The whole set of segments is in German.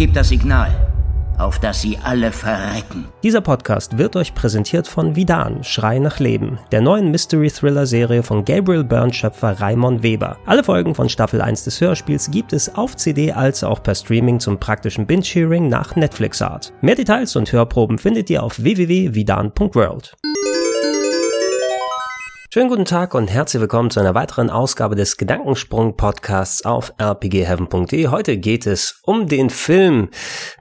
Gib das Signal, auf das sie alle verrecken. Dieser Podcast wird euch präsentiert von Vidan, Schrei nach Leben, der neuen Mystery-Thriller-Serie von Gabriel Byrne-Schöpfer Raimon Weber. Alle Folgen von Staffel 1 des Hörspiels gibt es auf CD als auch per Streaming zum praktischen Binge-Hearing nach Netflix-Art. Mehr Details und Hörproben findet ihr auf www.vidan.world. Schönen guten Tag und herzlich willkommen zu einer weiteren Ausgabe des Gedankensprung Podcasts auf rpgheaven.de. Heute geht es um den Film.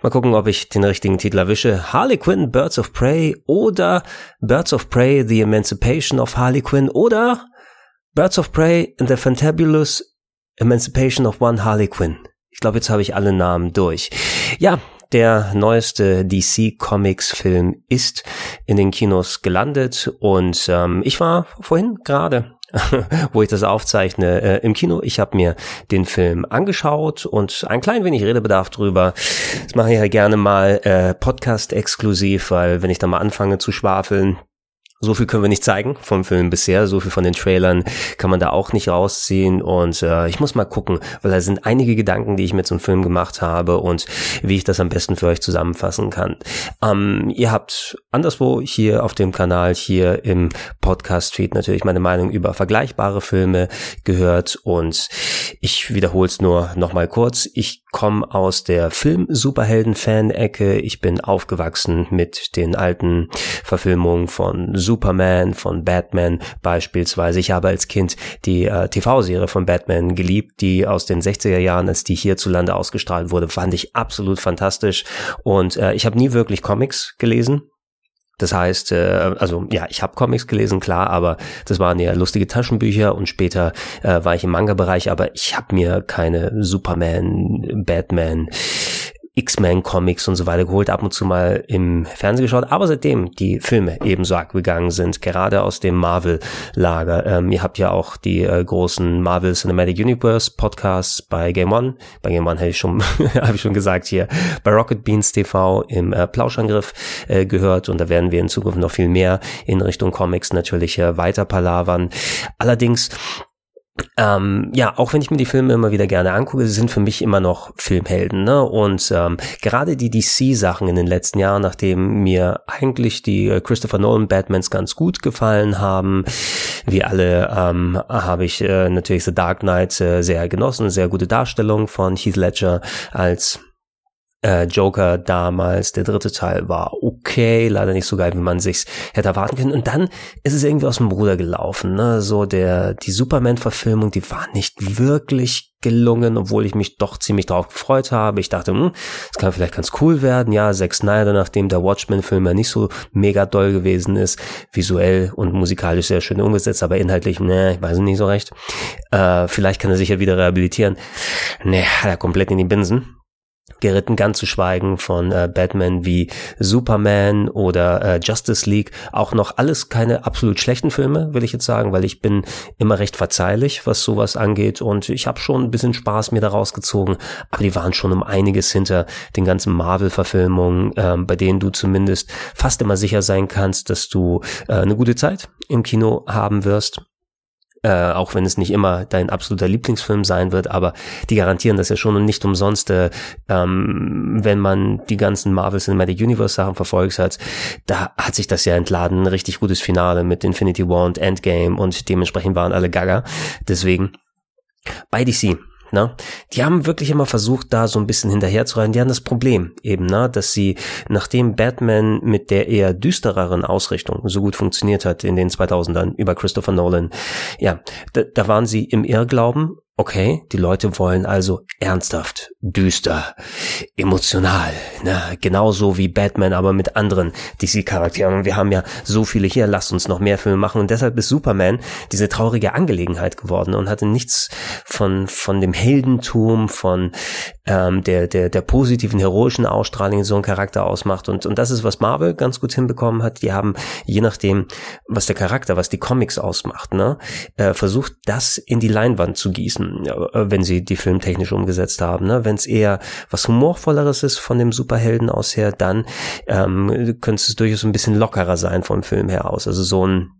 Mal gucken, ob ich den richtigen Titel erwische. Harley Quinn, Birds of Prey oder Birds of Prey, The Emancipation of Harley Quinn oder Birds of Prey and the Fantabulous Emancipation of One Harley Quinn. Ich glaube, jetzt habe ich alle Namen durch. Ja, der neueste DC Comics Film ist in den Kinos gelandet und ähm, ich war vorhin gerade wo ich das aufzeichne, äh, im Kino. Ich habe mir den Film angeschaut und ein klein wenig Redebedarf drüber. Das mache ich ja gerne mal äh, Podcast-exklusiv, weil wenn ich da mal anfange zu schwafeln, so viel können wir nicht zeigen vom Film bisher, so viel von den Trailern kann man da auch nicht rausziehen und äh, ich muss mal gucken, weil da sind einige Gedanken, die ich so einem Film gemacht habe und wie ich das am besten für euch zusammenfassen kann. Ähm, ihr habt anderswo hier auf dem Kanal, hier im Podcast-Feed natürlich meine Meinung über vergleichbare Filme gehört und ich wiederhole es nur nochmal kurz. Ich komme aus der Film-Superhelden-Fan-Ecke. Ich bin aufgewachsen mit den alten Verfilmungen von Superman, von Batman beispielsweise. Ich habe als Kind die äh, TV-Serie von Batman geliebt, die aus den 60er Jahren, als die hierzulande ausgestrahlt wurde, fand ich absolut fantastisch. Und äh, ich habe nie wirklich Comics gelesen. Das heißt, äh, also ja, ich habe Comics gelesen, klar, aber das waren ja lustige Taschenbücher und später äh, war ich im Manga-Bereich, aber ich habe mir keine Superman, Batman, X-Men-Comics und so weiter geholt, ab und zu mal im Fernsehen geschaut, aber seitdem die Filme ebenso abgegangen sind, gerade aus dem Marvel-Lager. Ähm, ihr habt ja auch die äh, großen Marvel Cinematic Universe Podcasts bei Game One. Bei Game One habe ich schon, habe ich schon gesagt hier, bei Rocket Beans TV im äh, Plauschangriff äh, gehört und da werden wir in Zukunft noch viel mehr in Richtung Comics natürlich äh, weiter palavern. Allerdings ähm, ja, auch wenn ich mir die Filme immer wieder gerne angucke, sie sind für mich immer noch Filmhelden. Ne? Und ähm, gerade die DC-Sachen in den letzten Jahren, nachdem mir eigentlich die äh, Christopher Nolan Batmans ganz gut gefallen haben, wie alle ähm, habe ich äh, natürlich The Dark Knight äh, sehr genossen, sehr gute Darstellung von Heath Ledger als äh, Joker damals, der dritte Teil war okay, leider nicht so geil, wie man sich's hätte erwarten können. Und dann ist es irgendwie aus dem Ruder gelaufen. Ne? So der die Superman-Verfilmung, die war nicht wirklich gelungen, obwohl ich mich doch ziemlich drauf gefreut habe. Ich dachte, hm, das kann vielleicht ganz cool werden. Ja, Zack Snyder, nachdem der Watchmen-Film ja nicht so mega doll gewesen ist, visuell und musikalisch sehr schön umgesetzt, aber inhaltlich, ne, ich weiß nicht so recht. Äh, vielleicht kann er sich ja wieder rehabilitieren. Ne, hat er komplett in die Binsen geritten, ganz zu schweigen von äh, Batman wie Superman oder äh, Justice League. Auch noch alles keine absolut schlechten Filme, will ich jetzt sagen, weil ich bin immer recht verzeihlich, was sowas angeht. Und ich habe schon ein bisschen Spaß mir daraus gezogen, aber die waren schon um einiges hinter den ganzen Marvel-Verfilmungen, ähm, bei denen du zumindest fast immer sicher sein kannst, dass du äh, eine gute Zeit im Kino haben wirst äh, auch wenn es nicht immer dein absoluter Lieblingsfilm sein wird, aber die garantieren das ja schon und nicht umsonst, äh, ähm, wenn man die ganzen Marvel Cinematic Universe Sachen verfolgt hat, da hat sich das ja entladen, ein richtig gutes Finale mit Infinity War und Endgame und dementsprechend waren alle gaga. Deswegen bei DC Ne? Die haben wirklich immer versucht, da so ein bisschen hinterherzurennen. Die haben das Problem eben, ne? dass sie, nachdem Batman mit der eher düstereren Ausrichtung so gut funktioniert hat in den 2000ern über Christopher Nolan, ja, da, da waren sie im Irrglauben Okay, die Leute wollen also ernsthaft, düster, emotional, ne? genauso wie Batman, aber mit anderen DC-Charakteren. Und wir haben ja so viele hier, lasst uns noch mehr Filme machen. Und deshalb ist Superman diese traurige Angelegenheit geworden und hatte nichts von, von dem Heldentum, von ähm, der, der, der positiven, heroischen Ausstrahlung, die so ein Charakter ausmacht. Und, und das ist, was Marvel ganz gut hinbekommen hat. Die haben, je nachdem, was der Charakter, was die Comics ausmacht, ne, äh, versucht, das in die Leinwand zu gießen wenn sie die filmtechnisch umgesetzt haben. Ne? Wenn es eher was humorvolleres ist von dem Superhelden aus her, dann ähm, könnte es durchaus ein bisschen lockerer sein vom Film her aus. Also so ein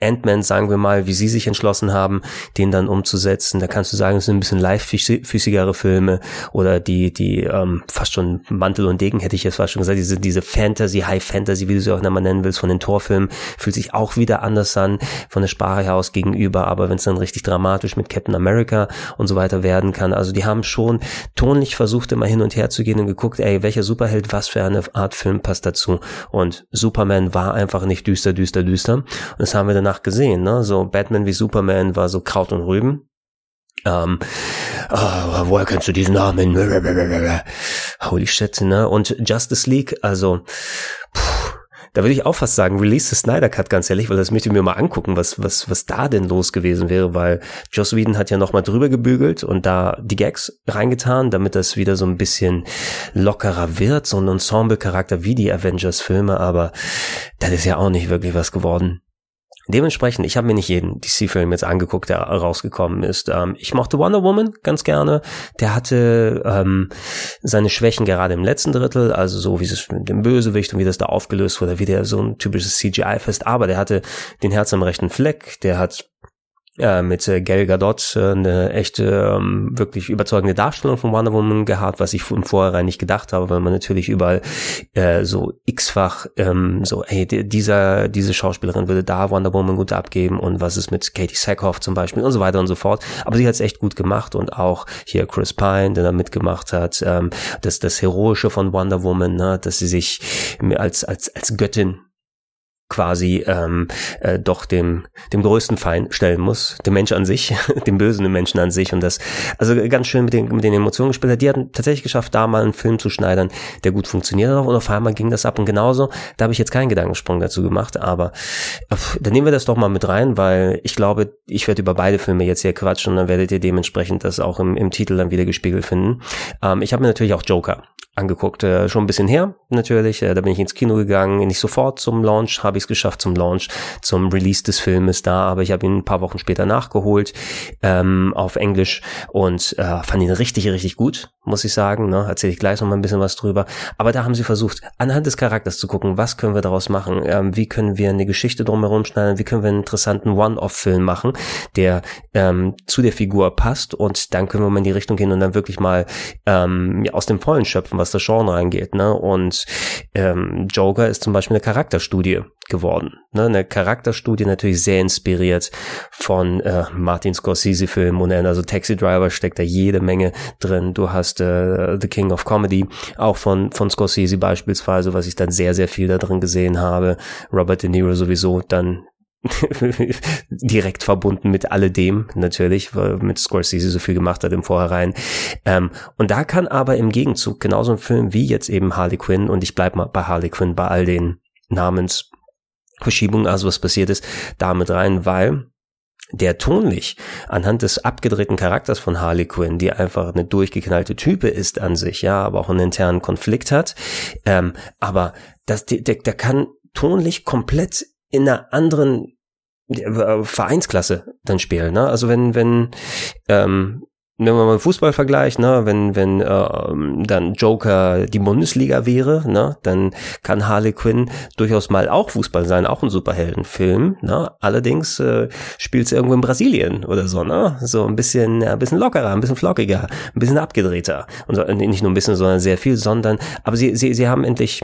Ant-Man, sagen wir mal, wie sie sich entschlossen haben, den dann umzusetzen. Da kannst du sagen, es sind ein bisschen leichtfüßigere Filme oder die, die ähm, fast schon Mantel und Degen, hätte ich jetzt fast schon gesagt, diese, diese Fantasy, High Fantasy, wie du sie auch immer nennen willst, von den Torfilmen, fühlt sich auch wieder anders an, von der Sprache her aus gegenüber, aber wenn es dann richtig dramatisch mit Captain America und so weiter werden kann, also die haben schon tonlich versucht, immer hin und her zu gehen und geguckt, ey, welcher Superheld, was für eine Art Film passt dazu. Und Superman war einfach nicht düster, düster, düster. Und das haben wir dann danach gesehen, ne? So Batman wie Superman war so Kraut und Rüben. Ähm, oh, woher kennst du diesen Namen? Holy shit, ne? Und Justice League, also, puh, da würde ich auch fast sagen, release the Snyder Cut, ganz ehrlich, weil das möchte ich mir mal angucken, was, was, was da denn los gewesen wäre, weil Joss Whedon hat ja nochmal drüber gebügelt und da die Gags reingetan, damit das wieder so ein bisschen lockerer wird, so ein Ensemble-Charakter wie die Avengers-Filme, aber das ist ja auch nicht wirklich was geworden. Dementsprechend, ich habe mir nicht jeden DC-Film jetzt angeguckt, der rausgekommen ist. Ähm, ich mochte Wonder Woman ganz gerne. Der hatte ähm, seine Schwächen gerade im letzten Drittel, also so wie es mit dem Bösewicht und wie das da aufgelöst wurde, wie der so ein typisches CGI-Fest. Aber der hatte den Herz am rechten Fleck. Der hat äh, mit äh, Gal Gadot äh, eine echte, ähm, wirklich überzeugende Darstellung von Wonder Woman gehabt, was ich im Vorhinein nicht gedacht habe, weil man natürlich überall äh, so x-fach ähm, so, hey, dieser, diese Schauspielerin würde da Wonder Woman gut abgeben und was ist mit Katie Sackhoff zum Beispiel und so weiter und so fort. Aber sie hat es echt gut gemacht und auch hier Chris Pine, der da mitgemacht hat, ähm, das, das Heroische von Wonder Woman, ne, dass sie sich als, als, als Göttin quasi ähm, äh, doch dem dem größten Feind stellen muss, dem Mensch an sich, dem bösen Menschen an sich und das also ganz schön mit den mit den Emotionen gespielt hat. Die hatten tatsächlich geschafft, da mal einen Film zu schneidern, der gut funktioniert hat und auf einmal ging das ab und genauso. Da habe ich jetzt keinen Gedankensprung dazu gemacht, aber dann nehmen wir das doch mal mit rein, weil ich glaube, ich werde über beide Filme jetzt hier quatschen und dann werdet ihr dementsprechend das auch im, im Titel dann wieder gespiegelt finden. Ähm, ich habe mir natürlich auch Joker angeguckt, äh, schon ein bisschen her natürlich. Äh, da bin ich ins Kino gegangen, nicht sofort zum Launch, habe ich es geschafft zum Launch, zum Release des Filmes da, aber ich habe ihn ein paar Wochen später nachgeholt ähm, auf Englisch und äh, fand ihn richtig, richtig gut, muss ich sagen. Ne? Erzähle ich gleich noch mal ein bisschen was drüber. Aber da haben sie versucht, anhand des Charakters zu gucken, was können wir daraus machen, ähm, wie können wir eine Geschichte drumherum schneiden, wie können wir einen interessanten One-Off-Film machen, der ähm, zu der Figur passt und dann können wir mal in die Richtung gehen und dann wirklich mal ähm, aus dem Vollen schöpfen, was was das Genre angeht. Ne? Und ähm, Joker ist zum Beispiel eine Charakterstudie geworden. Ne? Eine Charakterstudie natürlich sehr inspiriert von äh, Martin Scorsese-Filmen und also Taxi Driver steckt da jede Menge drin. Du hast äh, The King of Comedy, auch von, von Scorsese beispielsweise, was ich dann sehr, sehr viel da drin gesehen habe. Robert De Niro sowieso dann direkt verbunden mit alledem natürlich, weil mit Scorsese so viel gemacht hat im Vorhinein. Ähm, und da kann aber im Gegenzug genauso ein Film wie jetzt eben Harley Quinn und ich bleib mal bei Harley Quinn bei all den Namensverschiebungen, also was passiert ist, damit rein, weil der tonlich anhand des abgedrehten Charakters von Harley Quinn, die einfach eine durchgeknallte Type ist an sich, ja, aber auch einen internen Konflikt hat, ähm, aber das, der, der kann tonlich komplett in einer anderen äh, Vereinsklasse dann spielen. Ne? Also wenn, wenn, ähm, nehmen wir mal Fußball vergleich, ne, wenn wenn ähm, dann Joker die Bundesliga wäre, ne, dann kann Harley Quinn durchaus mal auch Fußball sein, auch ein Superheldenfilm, ne. Allerdings äh, spielt es irgendwo in Brasilien oder so, ne, so ein bisschen ja, ein bisschen lockerer, ein bisschen flockiger, ein bisschen abgedrehter und so, nicht nur ein bisschen, sondern sehr viel, sondern aber sie sie sie haben endlich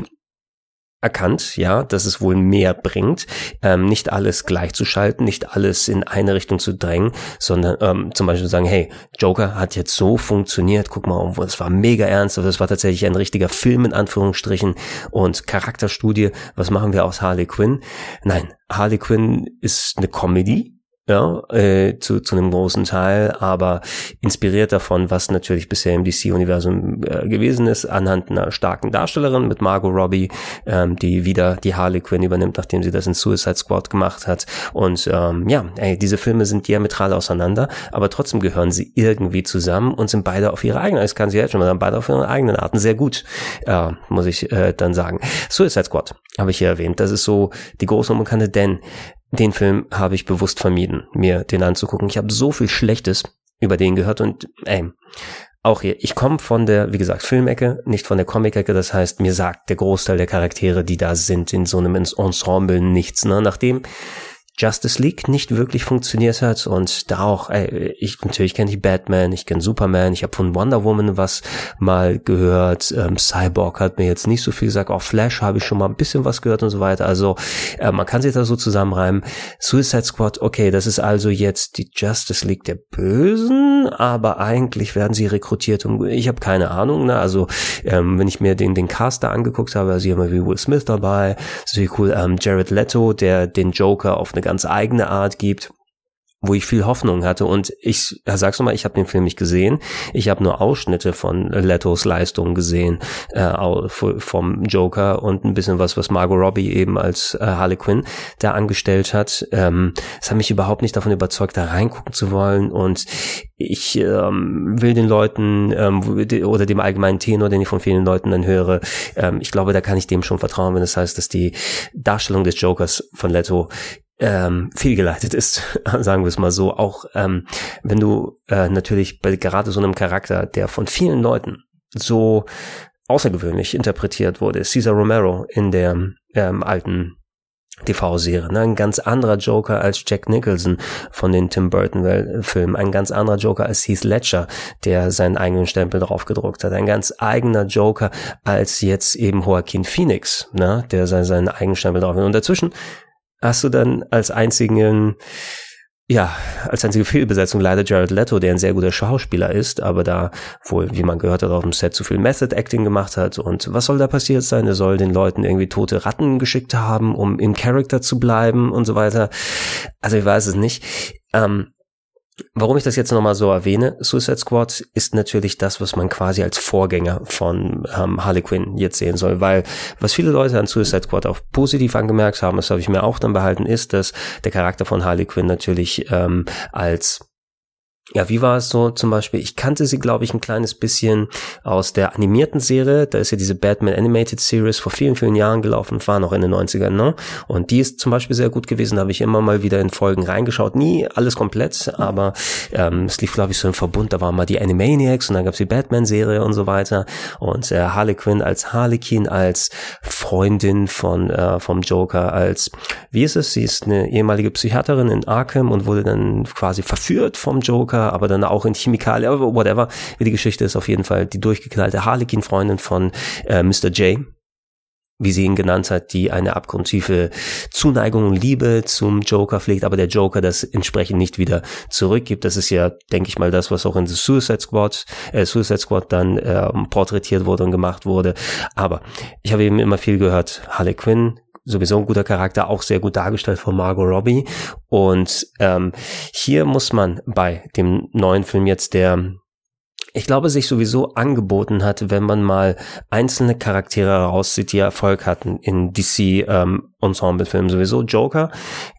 erkannt, ja, dass es wohl mehr bringt, ähm, nicht alles gleichzuschalten, nicht alles in eine Richtung zu drängen, sondern ähm, zum Beispiel sagen, hey, Joker hat jetzt so funktioniert, guck mal, es war mega ernst, das war tatsächlich ein richtiger Film in Anführungsstrichen und Charakterstudie, was machen wir aus Harley Quinn? Nein, Harley Quinn ist eine Comedy, ja, äh, zu, zu einem großen Teil, aber inspiriert davon, was natürlich bisher im DC-Universum äh, gewesen ist, anhand einer starken Darstellerin mit Margot Robbie, ähm, die wieder die Harley Quinn übernimmt, nachdem sie das in Suicide Squad gemacht hat. Und ähm, ja, ey, diese Filme sind diametral auseinander, aber trotzdem gehören sie irgendwie zusammen und sind beide auf ihre eigene, ich kann sie jetzt schon mal beide auf ihre eigenen Arten sehr gut, äh, muss ich äh, dann sagen. Suicide Squad habe ich hier erwähnt, das ist so die große und bekannte, denn den Film habe ich bewusst vermieden, mir den anzugucken. Ich habe so viel Schlechtes über den gehört und ey, auch hier, ich komme von der, wie gesagt, Filmecke, nicht von der Comic-Ecke. Das heißt, mir sagt der Großteil der Charaktere, die da sind, in so einem Ensemble nichts. Ne? Nachdem Justice League nicht wirklich funktioniert hat und da auch, ey, ich natürlich kenne ich Batman, ich kenne Superman, ich habe von Wonder Woman was mal gehört, ähm, Cyborg hat mir jetzt nicht so viel gesagt, auch Flash habe ich schon mal ein bisschen was gehört und so weiter, also äh, man kann sich da so zusammenreimen. Suicide Squad, okay, das ist also jetzt die Justice League der Bösen, aber eigentlich werden sie rekrutiert und ich habe keine Ahnung, ne? also ähm, wenn ich mir den, den Cast da angeguckt habe, also hier mal wie Will Smith dabei, ist cool, ähm, Jared Leto, der den Joker auf eine ganz eigene Art gibt wo ich viel Hoffnung hatte und ich sag's nochmal, ich habe den Film nicht gesehen. Ich habe nur Ausschnitte von Letos Leistung gesehen äh, vom Joker und ein bisschen was, was Margot Robbie eben als äh, Harley Quinn da angestellt hat. Ähm, es hat mich überhaupt nicht davon überzeugt, da reingucken zu wollen und ich ähm, will den Leuten ähm, oder dem allgemeinen Tenor, den ich von vielen Leuten dann höre, ähm, ich glaube, da kann ich dem schon vertrauen, wenn es das heißt, dass die Darstellung des Jokers von Leto ähm, fehlgeleitet ist, sagen wir es mal so. Auch ähm, wenn du äh, natürlich bei gerade so einem Charakter, der von vielen Leuten so außergewöhnlich interpretiert wurde, Cesar Romero in der ähm, alten TV-Serie. Ne? Ein ganz anderer Joker als Jack Nicholson von den Tim Burton-Filmen. Ein ganz anderer Joker als Heath Ledger, der seinen eigenen Stempel drauf gedruckt hat. Ein ganz eigener Joker als jetzt eben Joaquin Phoenix, ne? der seinen, eigenen Stempel drauf hat. Und dazwischen hast du dann als einzigen, ja, als einzige Fehlbesetzung leider Jared Leto, der ein sehr guter Schauspieler ist, aber da wohl, wie man gehört hat, auf dem Set zu viel Method Acting gemacht hat. Und was soll da passiert sein? Er soll den Leuten irgendwie tote Ratten geschickt haben, um im Character zu bleiben und so weiter. Also ich weiß es nicht. Ähm, Warum ich das jetzt nochmal so erwähne, Suicide Squad ist natürlich das, was man quasi als Vorgänger von ähm, Harley Quinn jetzt sehen soll, weil was viele Leute an Suicide Squad auch positiv angemerkt haben, das habe ich mir auch dann behalten, ist, dass der Charakter von Harley Quinn natürlich ähm, als ja, wie war es so zum Beispiel? Ich kannte sie, glaube ich, ein kleines bisschen aus der animierten Serie. Da ist ja diese Batman Animated Series vor vielen, vielen Jahren gelaufen, war noch in den 90ern, ne? Und die ist zum Beispiel sehr gut gewesen. Da habe ich immer mal wieder in Folgen reingeschaut. Nie alles komplett, aber ähm, es lief, glaube ich, so im Verbund. Da waren mal die Animaniacs und dann gab's die Batman-Serie und so weiter. Und äh, Harley Quinn als Harlequin, als Freundin von äh, vom Joker, als, wie ist es? Sie ist eine ehemalige Psychiaterin in Arkham und wurde dann quasi verführt vom Joker Aber dann auch in Chemikalien, whatever. Wie die Geschichte ist auf jeden Fall die durchgeknallte Harlequin-Freundin von äh, Mr. J wie sie ihn genannt hat, die eine abgrundtiefe Zuneigung und Liebe zum Joker pflegt, aber der Joker das entsprechend nicht wieder zurückgibt. Das ist ja, denke ich mal, das, was auch in The Suicide Squad, äh, Suicide Squad dann äh, porträtiert wurde und gemacht wurde. Aber ich habe eben immer viel gehört, Harley Quinn sowieso ein guter Charakter, auch sehr gut dargestellt von Margot Robbie. Und ähm, hier muss man bei dem neuen Film jetzt, der ich glaube, sich sowieso angeboten hat, wenn man mal einzelne Charaktere rauszieht, die Erfolg hatten in DC ähm, Ensemble-Filmen sowieso. Joker,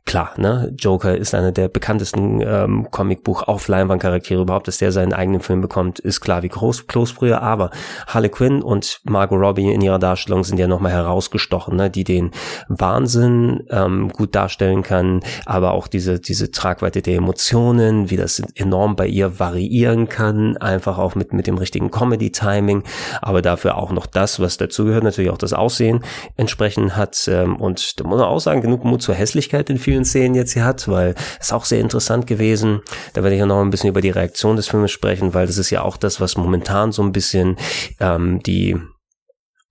klar, ne? Joker ist einer der bekanntesten ähm, Comicbuch auf Leinwandcharaktere überhaupt, dass der seinen eigenen Film bekommt, ist klar wie groß Kloßbrühe, aber Harley Quinn und Margot Robbie in ihrer Darstellung sind ja nochmal herausgestochen, ne? die den Wahnsinn ähm, gut darstellen kann, aber auch diese, diese Tragweite der Emotionen, wie das enorm bei ihr variieren kann, einfach auch mit, mit dem richtigen Comedy-Timing, aber dafür auch noch das, was dazugehört, natürlich auch das Aussehen entsprechend hat ähm, und da muss man auch sagen, genug Mut zur Hässlichkeit in vielen Szenen jetzt hier hat, weil es auch sehr interessant gewesen. Da werde ich ja noch ein bisschen über die Reaktion des Filmes sprechen, weil das ist ja auch das, was momentan so ein bisschen ähm, die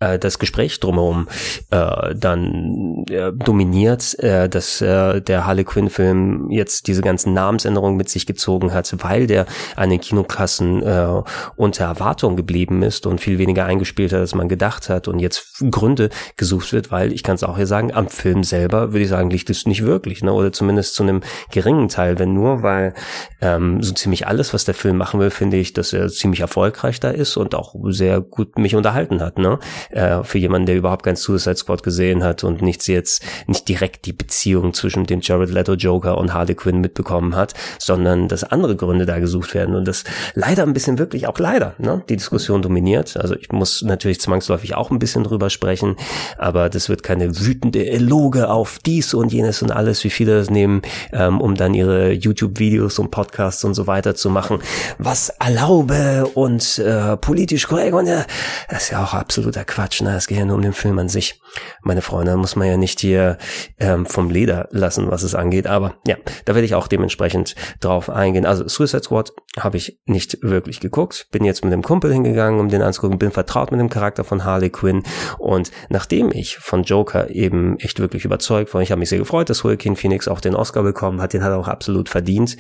äh, das Gespräch drumherum äh, dann äh, dominiert, äh, dass äh, der Harley Quinn Film jetzt diese ganzen Namensänderungen mit sich gezogen hat, weil der an den Kinokassen äh, unter Erwartung geblieben ist und viel weniger eingespielt hat, als man gedacht hat und jetzt Gründe gesucht wird, weil ich kann es auch hier sagen, am Film selber würde ich sagen, liegt es nicht wirklich, ne? oder zumindest zu einem geringen Teil, wenn nur, weil ähm, so ziemlich alles, was der Film machen will, finde ich, dass er ziemlich erfolgreich da ist und auch sehr gut mich unterhalten hat, ne? Äh, für jemanden, der überhaupt kein Suicide Squad gesehen hat und nichts jetzt, nicht direkt die Beziehung zwischen dem Jared Leto Joker und Harley Quinn mitbekommen hat, sondern dass andere Gründe da gesucht werden und das leider ein bisschen wirklich auch leider, ne, die Diskussion dominiert. Also ich muss natürlich zwangsläufig auch ein bisschen drüber sprechen, aber das wird keine wütende Eloge auf dies und jenes und alles, wie viele das nehmen, ähm, um dann ihre YouTube-Videos und Podcasts und so weiter zu machen, was erlaube und äh, politisch korrekt und ja, das ist ja auch absoluter Quatsch, na, es geht ja nur um den Film an sich. Meine Freunde, muss man ja nicht hier ähm, vom Leder lassen, was es angeht. Aber ja, da werde ich auch dementsprechend drauf eingehen. Also Suicide Squad habe ich nicht wirklich geguckt. Bin jetzt mit dem Kumpel hingegangen, um den anzugucken. Bin vertraut mit dem Charakter von Harley Quinn. Und nachdem ich von Joker eben echt wirklich überzeugt war, ich habe mich sehr gefreut, dass Joaquin Phoenix auch den Oscar bekommen hat. Den hat er auch absolut verdient.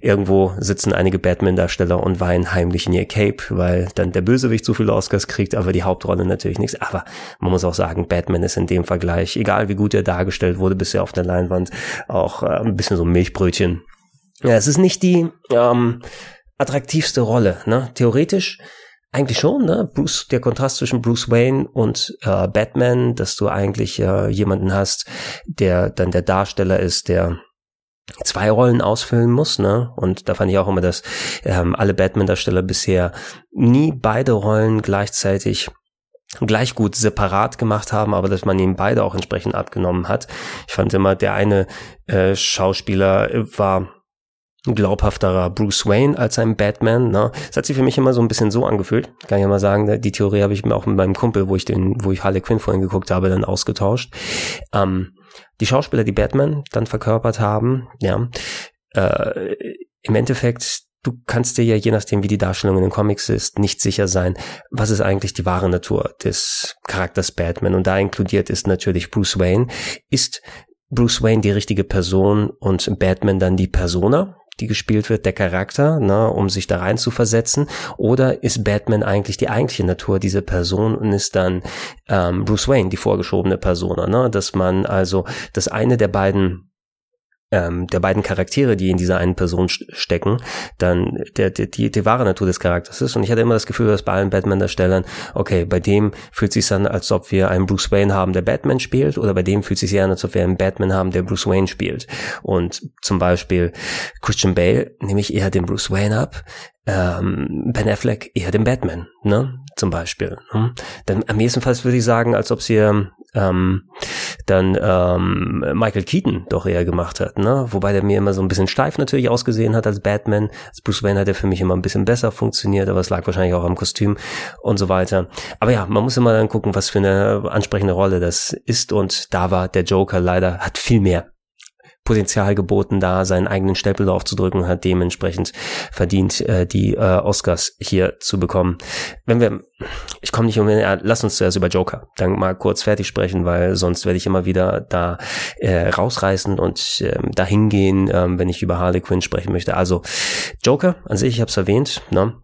Irgendwo sitzen einige Batman-Darsteller und weinen heimlich in ihr Cape, weil dann der Bösewicht zu viele Oscars kriegt, aber die Hauptrolle natürlich nichts. Aber man muss auch sagen, Batman ist in dem Vergleich, egal wie gut er dargestellt wurde bisher auf der Leinwand, auch äh, ein bisschen so ein Milchbrötchen. Ja, es ist nicht die ähm, attraktivste Rolle. Ne? Theoretisch eigentlich schon, ne? Bruce, der Kontrast zwischen Bruce Wayne und äh, Batman, dass du eigentlich äh, jemanden hast, der dann der Darsteller ist, der zwei Rollen ausfüllen muss, ne? Und da fand ich auch immer, dass ähm, alle Batman-Darsteller bisher nie beide Rollen gleichzeitig gleich gut separat gemacht haben, aber dass man ihnen beide auch entsprechend abgenommen hat. Ich fand immer, der eine äh, Schauspieler war glaubhafterer Bruce Wayne als ein Batman. Ne? Das hat sich für mich immer so ein bisschen so angefühlt. Kann ich ja mal sagen, ne? die Theorie habe ich mir auch mit meinem Kumpel, wo ich den, wo ich Harley Quinn vorhin geguckt habe, dann ausgetauscht. Ähm, die Schauspieler, die Batman dann verkörpert haben, ja, äh, im Endeffekt du kannst dir ja, je nachdem, wie die Darstellung in den Comics ist, nicht sicher sein, was ist eigentlich die wahre Natur des Charakters Batman. Und da inkludiert ist natürlich Bruce Wayne. Ist Bruce Wayne die richtige Person und Batman dann die Persona? die gespielt wird, der Charakter, ne, um sich da rein zu versetzen? Oder ist Batman eigentlich die eigentliche Natur dieser Person und ist dann ähm, Bruce Wayne die vorgeschobene Persona? Ne? Dass man also, dass eine der beiden ähm, der beiden Charaktere, die in dieser einen Person stecken, dann der, der, die, die wahre Natur des Charakters ist. Und ich hatte immer das Gefühl, dass bei allen Batman-Darstellern, okay, bei dem fühlt sich an, als ob wir einen Bruce Wayne haben, der Batman spielt, oder bei dem fühlt sich an, als ob wir einen Batman haben, der Bruce Wayne spielt. Und zum Beispiel Christian Bale nehme ich eher den Bruce Wayne ab, ähm, Ben Affleck eher den Batman, ne? Zum Beispiel. Hm? Dann am ehesten Fall würde ich sagen, als ob sie ähm, dann ähm, Michael Keaton doch eher gemacht hat, ne? Wobei der mir immer so ein bisschen steif natürlich ausgesehen hat als Batman. Als Bruce Wayne hat er für mich immer ein bisschen besser funktioniert, aber es lag wahrscheinlich auch am Kostüm und so weiter. Aber ja, man muss immer dann gucken, was für eine ansprechende Rolle das ist und da war der Joker leider, hat viel mehr Potenzial geboten, da seinen eigenen Stempel drauf zu drücken, hat dementsprechend verdient, äh, die äh, Oscars hier zu bekommen. Wenn wir, ich komme nicht um, äh, lass uns zuerst über Joker dann mal kurz fertig sprechen, weil sonst werde ich immer wieder da äh, rausreißen und äh, dahin gehen, äh, wenn ich über Harley Quinn sprechen möchte. Also Joker an sich, ich habe es erwähnt, ne?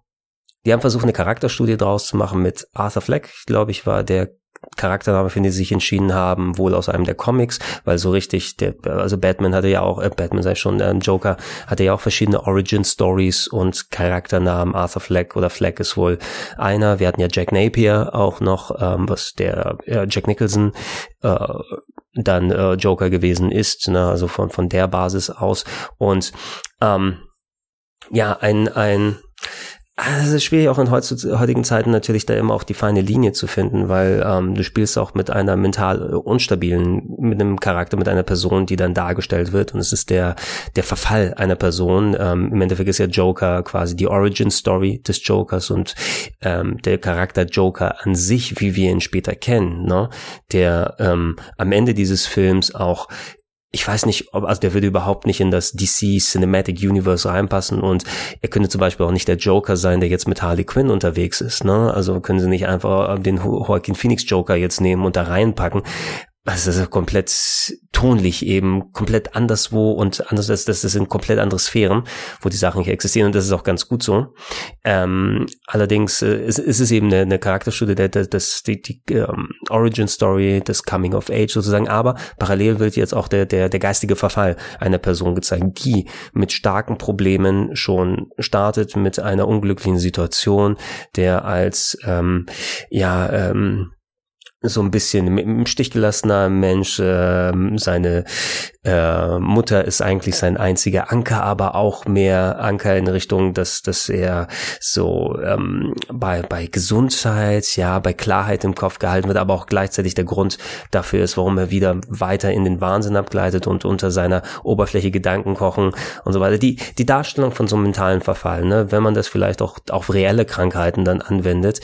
Die haben versucht, eine Charakterstudie draus zu machen mit Arthur Fleck, glaube ich, war der Charaktername, für den sie sich entschieden haben, wohl aus einem der Comics, weil so richtig, der, also Batman hatte ja auch, äh, Batman sei schon, äh, Joker hatte ja auch verschiedene Origin Stories und Charakternamen. Arthur Fleck oder Fleck ist wohl einer. Wir hatten ja Jack Napier auch noch, ähm, was der äh, Jack Nicholson äh, dann äh, Joker gewesen ist, ne? also von von der Basis aus und ähm, ja ein ein es ist schwierig auch in heutigen Zeiten natürlich da immer auch die feine Linie zu finden, weil ähm, du spielst auch mit einer mental unstabilen, mit einem Charakter, mit einer Person, die dann dargestellt wird und es ist der der Verfall einer Person. Ähm, Im Endeffekt ist ja Joker quasi die Origin Story des Jokers und ähm, der Charakter Joker an sich, wie wir ihn später kennen, ne, der ähm, am Ende dieses Films auch ich weiß nicht, ob, also der würde überhaupt nicht in das DC Cinematic Universe reinpassen und er könnte zum Beispiel auch nicht der Joker sein, der jetzt mit Harley Quinn unterwegs ist, ne? Also können sie nicht einfach den Joaquin Phoenix Joker jetzt nehmen und da reinpacken. Also das ist komplett tonlich eben, komplett anderswo und anders, das, das sind komplett andere Sphären, wo die Sachen hier existieren und das ist auch ganz gut so. Ähm, allerdings äh, ist, ist es eben eine, eine Charakterstudie, der, der, das, die, die ähm, Origin Story, das Coming of Age sozusagen, aber parallel wird jetzt auch der, der, der geistige Verfall einer Person gezeigt, die mit starken Problemen schon startet, mit einer unglücklichen Situation, der als ähm, ja ähm, so ein bisschen im Stich gelassener Mensch. Äh, seine äh, Mutter ist eigentlich sein einziger Anker, aber auch mehr Anker in Richtung, dass, dass er so ähm, bei, bei Gesundheit, ja, bei Klarheit im Kopf gehalten wird, aber auch gleichzeitig der Grund dafür ist, warum er wieder weiter in den Wahnsinn abgleitet und unter seiner Oberfläche Gedanken kochen und so weiter. Die, die Darstellung von so einem mentalen Verfall, ne, wenn man das vielleicht auch auf reelle Krankheiten dann anwendet,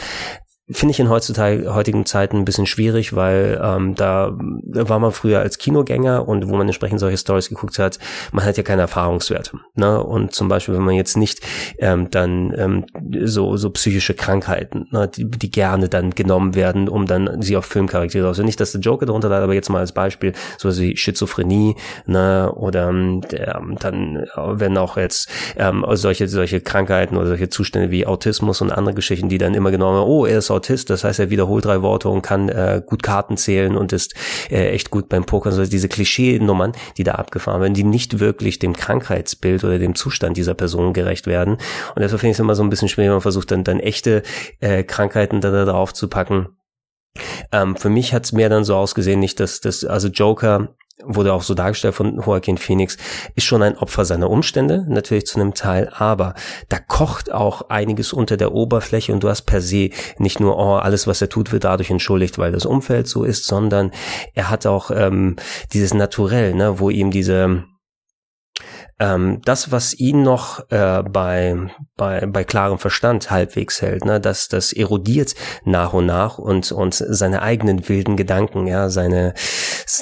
finde ich in heutzutage heutigen Zeiten ein bisschen schwierig, weil ähm, da war man früher als Kinogänger und wo man entsprechend solche Stories geguckt hat, man hat ja keine Erfahrungswerte. Ne? Und zum Beispiel, wenn man jetzt nicht ähm, dann ähm, so so psychische Krankheiten, ne, die, die gerne dann genommen werden, um dann sie auf Filmcharaktere also nicht, dass der Joker darunter leidet, aber jetzt mal als Beispiel so wie Schizophrenie, ne, oder ähm, der, dann werden auch jetzt ähm, solche solche Krankheiten oder solche Zustände wie Autismus und andere Geschichten, die dann immer genommen, oh, er ist Autist, das heißt, er wiederholt drei Worte und kann äh, gut Karten zählen und ist äh, echt gut beim Pokern. Also diese Klischee-Nummern, die da abgefahren werden, die nicht wirklich dem Krankheitsbild oder dem Zustand dieser Person gerecht werden. Und deshalb finde ich es immer so ein bisschen schwer, wenn man versucht, dann, dann echte äh, Krankheiten da, da drauf zu packen. Ähm, für mich hat es mehr dann so ausgesehen, nicht, dass das, also Joker wurde auch so dargestellt von Joaquin Phoenix, ist schon ein Opfer seiner Umstände, natürlich zu einem Teil, aber da kocht auch einiges unter der Oberfläche und du hast per se nicht nur, oh, alles, was er tut, wird dadurch entschuldigt, weil das Umfeld so ist, sondern er hat auch ähm, dieses Naturell, ne, wo ihm diese ähm, das, was ihn noch äh, bei, bei, bei klarem Verstand halbwegs hält, ne, das, das erodiert nach und nach und, und seine eigenen wilden Gedanken, ja, seine,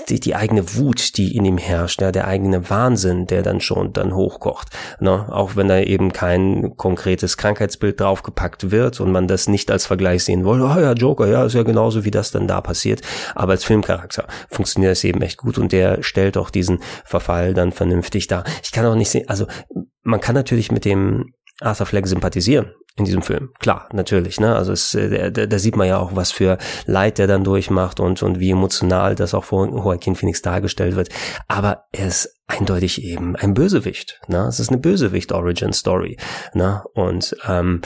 die, die eigene Wut, die in ihm herrscht, ja, der eigene Wahnsinn, der dann schon dann hochkocht, ne, auch wenn da eben kein konkretes Krankheitsbild draufgepackt wird und man das nicht als Vergleich sehen will, oh ja, Joker, ja, ist ja genauso wie das dann da passiert, aber als Filmcharakter funktioniert es eben echt gut und der stellt auch diesen Verfall dann vernünftig dar. Ich kann auch nicht sehen, also man kann natürlich mit dem Arthur Fleck sympathisieren in diesem Film. Klar, natürlich, ne? Also es, äh, da, da sieht man ja auch, was für Leid der dann durchmacht und, und wie emotional das auch von Joaquin Phoenix dargestellt wird. Aber er ist eindeutig eben ein Bösewicht. Ne? Es ist eine Bösewicht-Origin-Story. Ne? Und ähm,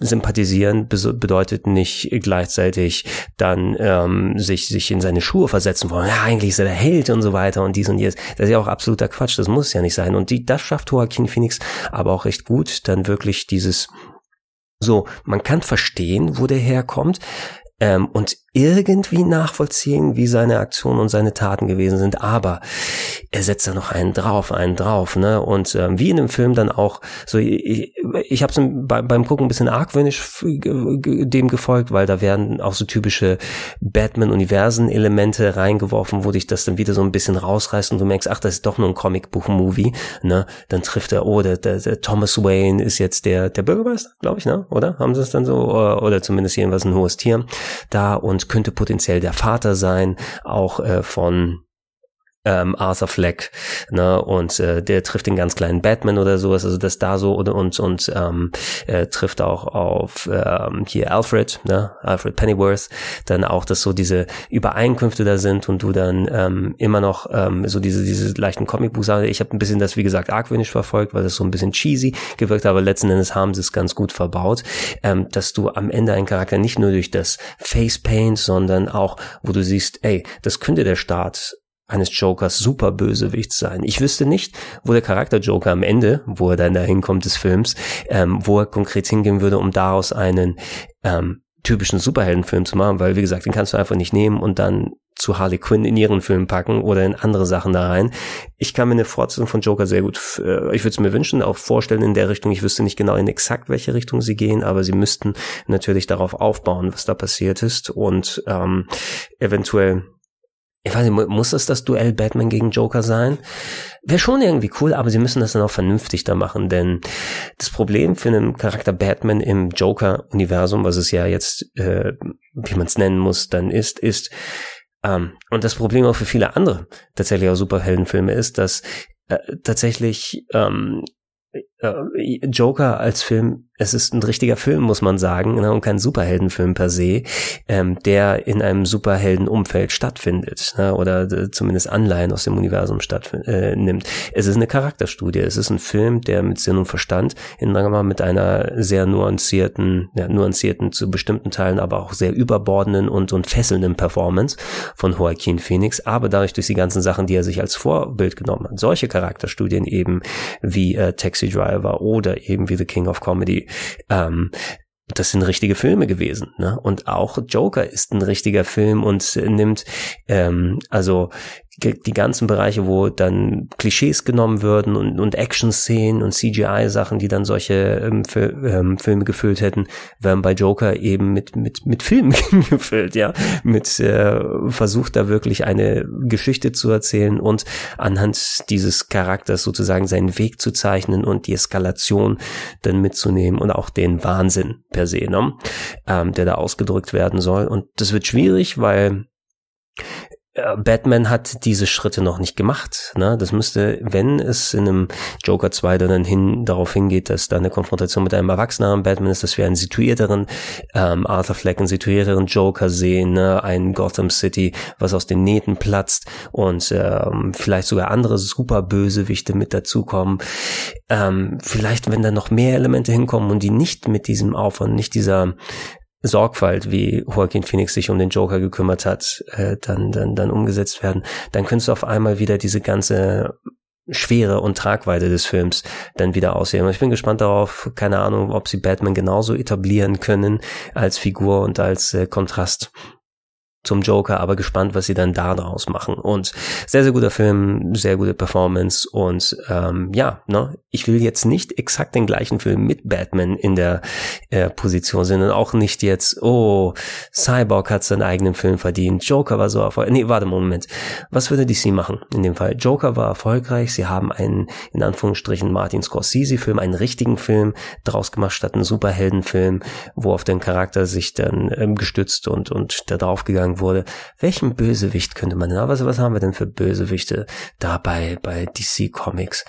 sympathisieren bedeutet nicht gleichzeitig dann ähm, sich sich in seine Schuhe versetzen wollen. Ja, eigentlich ist er der Held und so weiter und dies und jenes. Das ist ja auch absoluter Quatsch. Das muss ja nicht sein. Und die, das schafft Joaquin Phoenix aber auch recht gut, dann wirklich dieses so, man kann verstehen, wo der herkommt ähm, und irgendwie nachvollziehen, wie seine Aktionen und seine Taten gewesen sind, aber er setzt da noch einen drauf, einen drauf, ne? Und ähm, wie in dem Film dann auch, so ich, ich habe bei, beim Gucken ein bisschen argwöhnisch dem gefolgt, weil da werden auch so typische Batman-Universen-Elemente reingeworfen, wo dich das dann wieder so ein bisschen rausreißt und du merkst, ach, das ist doch nur ein Comicbuch-Movie, ne? Dann trifft er, oh, der, der, der Thomas Wayne ist jetzt der der Bürgermeister, glaube ich, ne? Oder haben sie es dann so oder, oder zumindest jedenfalls ein hohes Tier da und könnte potenziell der Vater sein, auch äh, von ähm, Arthur Fleck, ne, und äh, der trifft den ganz kleinen Batman oder sowas, also das da so und und, und ähm, äh, trifft auch auf ähm, hier Alfred, ne, Alfred Pennyworth, dann auch, dass so diese Übereinkünfte da sind und du dann ähm, immer noch ähm, so diese diese leichten Comicbuchsachen. Ich habe ein bisschen das wie gesagt argwöhnisch verfolgt, weil das so ein bisschen cheesy gewirkt, aber letzten Endes haben sie es ganz gut verbaut, ähm, dass du am Ende einen Charakter nicht nur durch das Face Paint, sondern auch, wo du siehst, ey, das könnte der Staat eines Jokers super Bösewicht sein. Ich wüsste nicht, wo der Charakter Joker am Ende, wo er dann dahin kommt des Films, ähm, wo er konkret hingehen würde, um daraus einen ähm, typischen Superheldenfilm zu machen, weil wie gesagt, den kannst du einfach nicht nehmen und dann zu Harley Quinn in ihren Film packen oder in andere Sachen da rein. Ich kann mir eine Fortsetzung von Joker sehr gut, äh, ich würde es mir wünschen, auch vorstellen in der Richtung. Ich wüsste nicht genau in exakt welche Richtung sie gehen, aber sie müssten natürlich darauf aufbauen, was da passiert ist und ähm, eventuell ich weiß nicht, muss das das Duell Batman gegen Joker sein? Wäre schon irgendwie cool, aber sie müssen das dann auch vernünftig da machen, denn das Problem für einen Charakter Batman im Joker-Universum, was es ja jetzt, äh, wie man es nennen muss, dann ist, ist, ähm, und das Problem auch für viele andere tatsächlich auch Superheldenfilme ist, dass äh, tatsächlich ähm, äh, Joker als Film es ist ein richtiger Film, muss man sagen, ne, und kein Superheldenfilm per se, ähm, der in einem Superheldenumfeld stattfindet, ne, oder äh, zumindest Anleihen aus dem Universum stattnimmt. Äh, es ist eine Charakterstudie, es ist ein Film, der mit Sinn und Verstand in mit einer sehr nuancierten, ja, nuancierten zu bestimmten Teilen, aber auch sehr überbordenden und, und fesselnden Performance von Joaquin Phoenix, aber dadurch durch die ganzen Sachen, die er sich als Vorbild genommen hat. Solche Charakterstudien eben wie äh, Taxi Driver oder eben wie The King of Comedy ähm, das sind richtige Filme gewesen. Ne? Und auch Joker ist ein richtiger Film und nimmt, ähm, also die ganzen Bereiche, wo dann Klischees genommen würden und, und Action-Szenen und CGI-Sachen, die dann solche ähm, Fil ähm, Filme gefüllt hätten, werden bei Joker eben mit, mit, mit Filmen gefüllt, ja, mit äh, versucht da wirklich eine Geschichte zu erzählen und anhand dieses Charakters sozusagen seinen Weg zu zeichnen und die Eskalation dann mitzunehmen und auch den Wahnsinn per se, ne, ähm, der da ausgedrückt werden soll. Und das wird schwierig, weil Batman hat diese Schritte noch nicht gemacht. Ne? Das müsste, wenn es in einem Joker 2 dann hin, darauf hingeht, dass da eine Konfrontation mit einem erwachseneren Batman ist, dass wir einen situierteren ähm, Arthur Fleck, einen situierteren Joker sehen, ne? ein Gotham City, was aus den Nähten platzt und ähm, vielleicht sogar andere super Bösewichte mit dazukommen. Ähm, vielleicht, wenn da noch mehr Elemente hinkommen und die nicht mit diesem Aufwand, nicht dieser Sorgfalt, wie Joaquin Phoenix sich um den Joker gekümmert hat, äh, dann, dann, dann umgesetzt werden, dann könntest du auf einmal wieder diese ganze Schwere und Tragweite des Films dann wieder aussehen. Ich bin gespannt darauf, keine Ahnung, ob sie Batman genauso etablieren können als Figur und als äh, Kontrast zum Joker, aber gespannt, was sie dann da draus machen. Und sehr, sehr guter Film, sehr gute Performance und ähm, ja, ne, ich will jetzt nicht exakt den gleichen Film mit Batman in der äh, Position sehen und auch nicht jetzt, oh, Cyborg hat seinen eigenen Film verdient, Joker war so erfolgreich. Nee, warte mal, Moment. Was würde DC machen in dem Fall? Joker war erfolgreich, sie haben einen, in Anführungsstrichen, Martin Scorsese-Film, einen richtigen Film draus gemacht, statt einen Superheldenfilm, wo auf den Charakter sich dann ähm, gestützt und, und da draufgegangen gegangen wurde, welchen Bösewicht könnte man denn, was, was haben wir denn für Bösewichte da bei, bei DC Comics?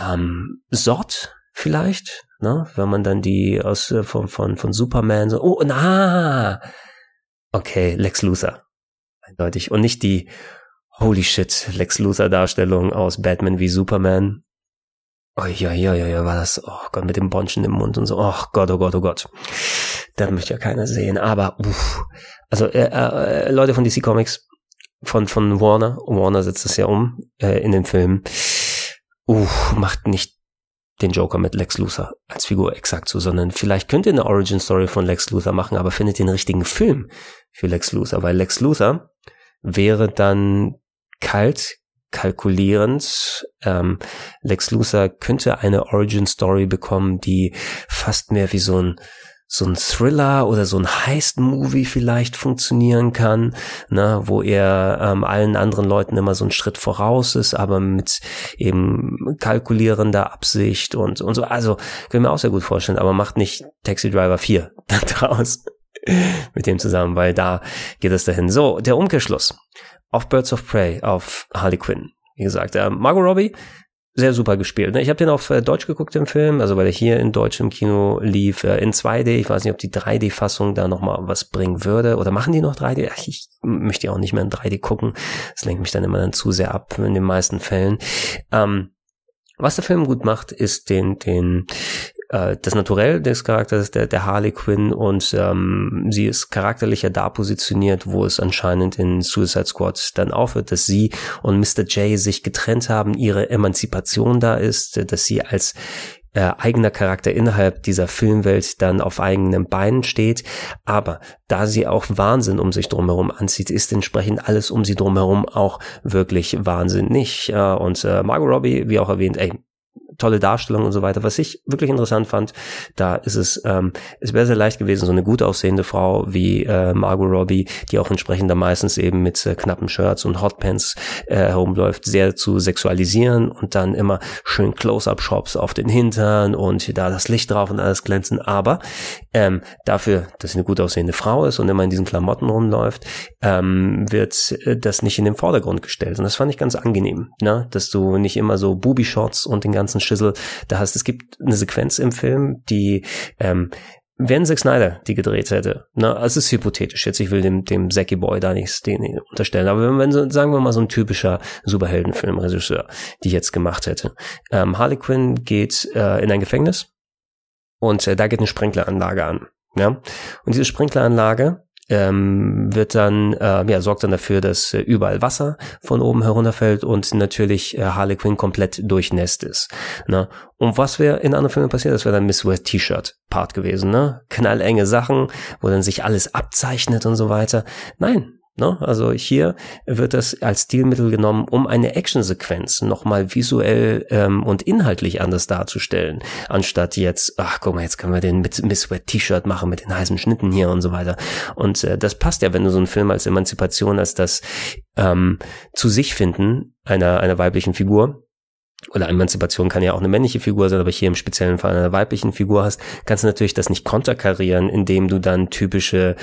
Ähm, Sort vielleicht, ne? Wenn man dann die aus, äh, von, von, von Superman so, oh, na! Okay, Lex Luthor. Eindeutig. Und nicht die Holy shit, Lex Luthor Darstellung aus Batman wie Superman. Oh ja, ja, ja, ja, war das, oh Gott, mit dem Bonschen im Mund und so, oh Gott, oh Gott, oh Gott. Das möchte ja keiner sehen, aber, uff, also äh, äh, Leute von DC Comics, von, von Warner, Warner setzt es ja um äh, in dem Film, uh, macht nicht den Joker mit Lex Luthor als Figur exakt so, sondern vielleicht könnt ihr eine Origin Story von Lex Luthor machen, aber findet den richtigen Film für Lex Luthor, weil Lex Luthor wäre dann kalt, kalkulierend. Ähm, Lex Luthor könnte eine Origin Story bekommen, die fast mehr wie so ein so ein Thriller oder so ein Heist-Movie vielleicht funktionieren kann, ne, wo er ähm, allen anderen Leuten immer so einen Schritt voraus ist, aber mit eben kalkulierender Absicht und, und so. Also, können wir auch sehr gut vorstellen, aber macht nicht Taxi Driver 4 daraus mit dem zusammen, weil da geht es dahin. So, der Umkehrschluss. Auf Birds of Prey, auf Harley Quinn. Wie gesagt, äh, Margot Robbie sehr super gespielt. Ne? Ich habe den auf äh, Deutsch geguckt im Film, also weil er hier in Deutsch im Kino lief, äh, in 2D. Ich weiß nicht, ob die 3D-Fassung da nochmal was bringen würde. Oder machen die noch 3D? Ach, ich möchte ja auch nicht mehr in 3D gucken. Das lenkt mich dann immer dann zu sehr ab in den meisten Fällen. Ähm, was der Film gut macht, ist den, den äh, das Naturell des Charakters der, der Harley Quinn und ähm, sie ist charakterlicher da positioniert, wo es anscheinend in Suicide Squad dann aufhört, dass sie und Mr. J sich getrennt haben, ihre Emanzipation da ist, dass sie als äh, eigener Charakter innerhalb dieser Filmwelt dann auf eigenen Beinen steht. Aber da sie auch Wahnsinn um sich drumherum anzieht, ist entsprechend alles um sie drumherum auch wirklich wahnsinnig. Äh, und äh, Margot Robbie, wie auch erwähnt, ey, tolle Darstellung und so weiter. Was ich wirklich interessant fand, da ist es, ähm, es wäre sehr leicht gewesen, so eine gut aussehende Frau wie äh, Margot Robbie, die auch entsprechend da meistens eben mit äh, knappen Shirts und Hotpants äh, herumläuft, sehr zu sexualisieren und dann immer schön Close-up-Shops auf den Hintern und da das Licht drauf und alles glänzen. Aber ähm, dafür, dass sie eine gut aussehende Frau ist und immer in diesen Klamotten rumläuft, ähm, wird äh, das nicht in den Vordergrund gestellt. Und das fand ich ganz angenehm, ne? dass du nicht immer so Booby-Shots und den ganzen Schissel da hast. Es gibt eine Sequenz im Film, die ähm, wenn Zack Snyder die gedreht hätte, na, es ist hypothetisch jetzt, ich will dem, dem Zacky Boy da nichts den unterstellen, aber wenn, wenn sagen wir mal so ein typischer Superheldenfilmregisseur, die jetzt gemacht hätte. Ähm, Harley Quinn geht äh, in ein Gefängnis und äh, da geht eine Sprinkleranlage an. Ja? Und diese Sprinkleranlage ähm, wird dann, äh, ja, sorgt dann dafür, dass äh, überall Wasser von oben herunterfällt und natürlich äh, Harley Quinn komplett durchnässt ist. Ne? Und was wäre in anderen Filmen passiert? Das wäre dann Miss West T-Shirt Part gewesen, ne? Knallenge Sachen, wo dann sich alles abzeichnet und so weiter. Nein, Ne? Also hier wird das als Stilmittel genommen, um eine Actionsequenz nochmal visuell ähm, und inhaltlich anders darzustellen, anstatt jetzt, ach guck mal, jetzt können wir den mit Miss Wet T-Shirt machen mit den heißen Schnitten hier und so weiter. Und äh, das passt ja, wenn du so einen Film als Emanzipation, als das ähm, zu sich finden einer, einer weiblichen Figur oder Emanzipation kann ja auch eine männliche Figur sein, aber hier im speziellen Fall einer weiblichen Figur hast, kannst du natürlich das nicht konterkarieren, indem du dann typische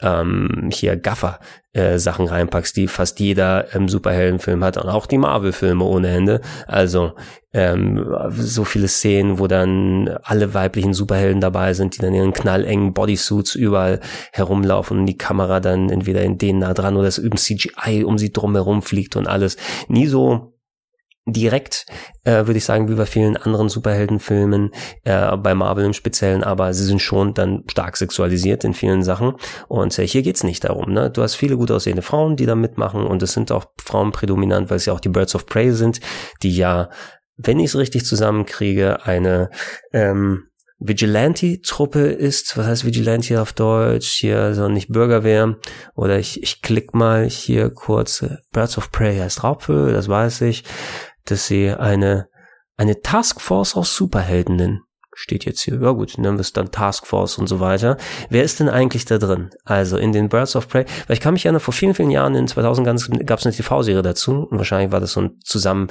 ähm, hier Gaffer äh, Sachen reinpackst, die fast jeder ähm, Superheldenfilm hat und auch die Marvel-Filme ohne Ende. Also ähm, so viele Szenen, wo dann alle weiblichen Superhelden dabei sind, die dann ihren knallengen Bodysuits überall herumlaufen und die Kamera dann entweder in denen nah dran oder es üben CGI um sie drum herum fliegt und alles. Nie so direkt, äh, würde ich sagen, wie bei vielen anderen Superheldenfilmen, äh, bei Marvel im Speziellen, aber sie sind schon dann stark sexualisiert in vielen Sachen. Und äh, hier geht's nicht darum. Ne? Du hast viele gut aussehende Frauen, die da mitmachen und es sind auch Frauen prädominant, weil es ja auch die Birds of Prey sind, die ja, wenn ich es richtig zusammenkriege, eine ähm, Vigilante-Truppe ist, was heißt Vigilante auf Deutsch? Hier so nicht Bürgerwehr. Oder ich, ich klick mal hier kurz. Birds of Prey heißt Raubvögel, das weiß ich dass sie eine, eine Taskforce aus Superheldinnen steht jetzt hier, ja gut, nennen wir es dann Taskforce und so weiter. Wer ist denn eigentlich da drin? Also in den Birds of Prey, weil ich kann mich erinnern, vor vielen, vielen Jahren, in 2000 gab es eine TV-Serie dazu und wahrscheinlich war das so ein zusammen,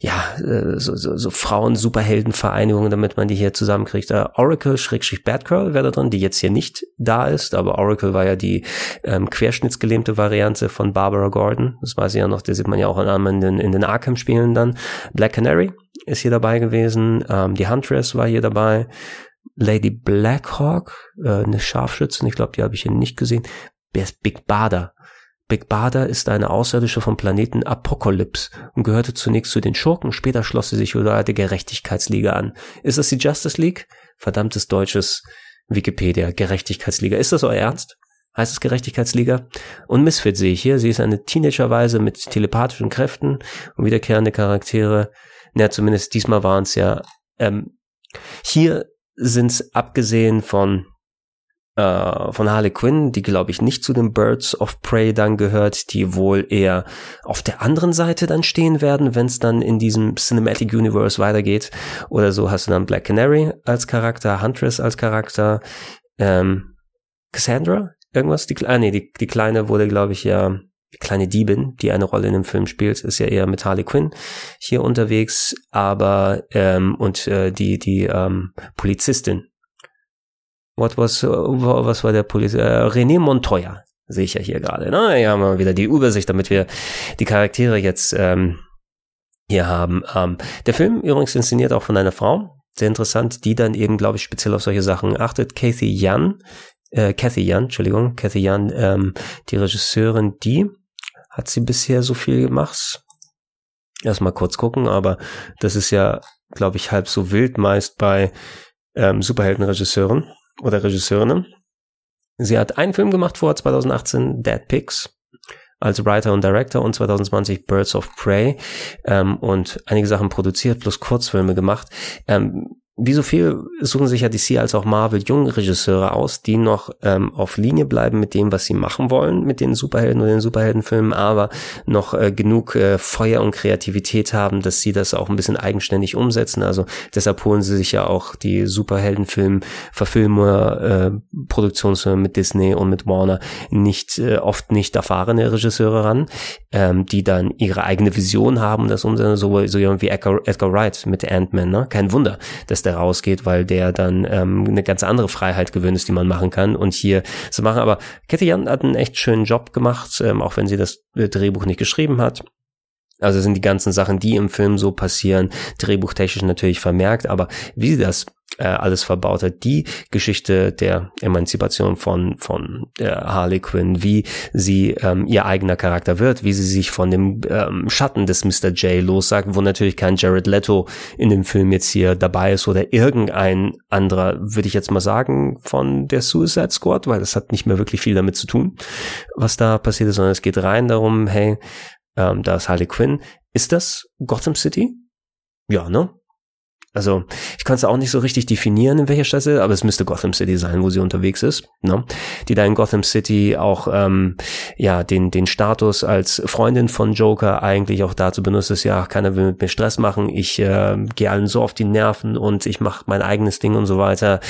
ja, äh, so, so, so Frauen-Superhelden-Vereinigungen, damit man die hier zusammenkriegt. Uh, Oracle, Schrägstrich Batgirl wäre da drin, die jetzt hier nicht da ist, aber Oracle war ja die ähm, querschnittsgelähmte Variante von Barbara Gordon. Das weiß ich ja noch, der sieht man ja auch in den, in den Arkham-Spielen dann. Black Canary, ist hier dabei gewesen, ähm, die Huntress war hier dabei, Lady Blackhawk, äh, eine Scharfschützin, ich glaube, die habe ich hier nicht gesehen. Wer ist Big Bada? Big Bada ist eine Außerirdische vom Planeten Apocalypse und gehörte zunächst zu den Schurken, später schloss sie sich oder der Gerechtigkeitsliga an. Ist das die Justice League? Verdammtes deutsches Wikipedia, Gerechtigkeitsliga. Ist das euer Ernst? Heißt es Gerechtigkeitsliga? Und Misfit sehe ich hier. Sie ist eine Teenagerweise mit telepathischen Kräften und wiederkehrende Charaktere ja, zumindest diesmal waren es ja. Ähm, hier sind es abgesehen von äh, von Harley Quinn, die glaube ich nicht zu den Birds of Prey dann gehört, die wohl eher auf der anderen Seite dann stehen werden, wenn es dann in diesem Cinematic Universe weitergeht. Oder so hast du dann Black Canary als Charakter, Huntress als Charakter, ähm, Cassandra, irgendwas? Die, ah, nee, die, die Kleine wurde, glaube ich, ja kleine Diebin, die eine Rolle in dem Film spielt, ist ja eher mit Harley Quinn hier unterwegs, aber ähm, und äh, die die ähm, Polizistin. What was was war der Poliz äh, René Montoya sehe ich ja hier gerade. Na, ne? ja, haben wir wieder die Übersicht, damit wir die Charaktere jetzt ähm, hier haben. Ähm, der Film übrigens inszeniert auch von einer Frau, sehr interessant, die dann eben, glaube ich, speziell auf solche Sachen achtet. Kathy Young äh, Kathy Jan, Entschuldigung, Kathy Jan, ähm, die Regisseurin, die hat sie bisher so viel gemacht. Erstmal kurz gucken, aber das ist ja, glaube ich, halb so wild meist bei ähm, Superheldenregisseuren oder Regisseurinnen. Sie hat einen Film gemacht vor 2018, Dead Pigs, als Writer und Director und 2020 Birds of Prey ähm, und einige Sachen produziert, plus Kurzfilme gemacht. Ähm, wie so viel suchen sich ja DC als auch Marvel junge Regisseure aus, die noch ähm, auf Linie bleiben mit dem, was sie machen wollen, mit den Superhelden oder den Superheldenfilmen, aber noch äh, genug äh, Feuer und Kreativität haben, dass sie das auch ein bisschen eigenständig umsetzen. Also deshalb holen sie sich ja auch die Superheldenfilm, Verfilmer, äh, Produktionsfilme mit Disney und mit Warner nicht äh, oft nicht erfahrene Regisseure ran, ähm, die dann ihre eigene Vision haben, das umsetzen, so, so jemand wie Edgar, Edgar Wright mit Ant-Man. Ne? Kein Wunder, dass der rausgeht, weil der dann ähm, eine ganz andere Freiheit gewöhnt ist, die man machen kann und hier zu machen. Aber Kathy Jan hat einen echt schönen Job gemacht, ähm, auch wenn sie das äh, Drehbuch nicht geschrieben hat. Also sind die ganzen Sachen, die im Film so passieren, drehbuchtechnisch natürlich vermerkt, aber wie sie das äh, alles verbaut hat, die Geschichte der Emanzipation von von der Harley Quinn, wie sie ähm, ihr eigener Charakter wird, wie sie sich von dem ähm, Schatten des Mr. J lossagt, wo natürlich kein Jared Leto in dem Film jetzt hier dabei ist oder irgendein anderer, würde ich jetzt mal sagen, von der Suicide Squad, weil das hat nicht mehr wirklich viel damit zu tun, was da passiert ist, sondern es geht rein darum, hey, ähm, da ist Harley Quinn. Ist das Gotham City? Ja, ne? Also ich kann es auch nicht so richtig definieren, in welcher Stadt aber es müsste Gotham City sein, wo sie unterwegs ist. Ne? Die da in Gotham City auch ähm, ja den den Status als Freundin von Joker eigentlich auch dazu benutzt, ist ja keiner will mit mir Stress machen. Ich äh, gehe allen so auf die Nerven und ich mache mein eigenes Ding und so weiter.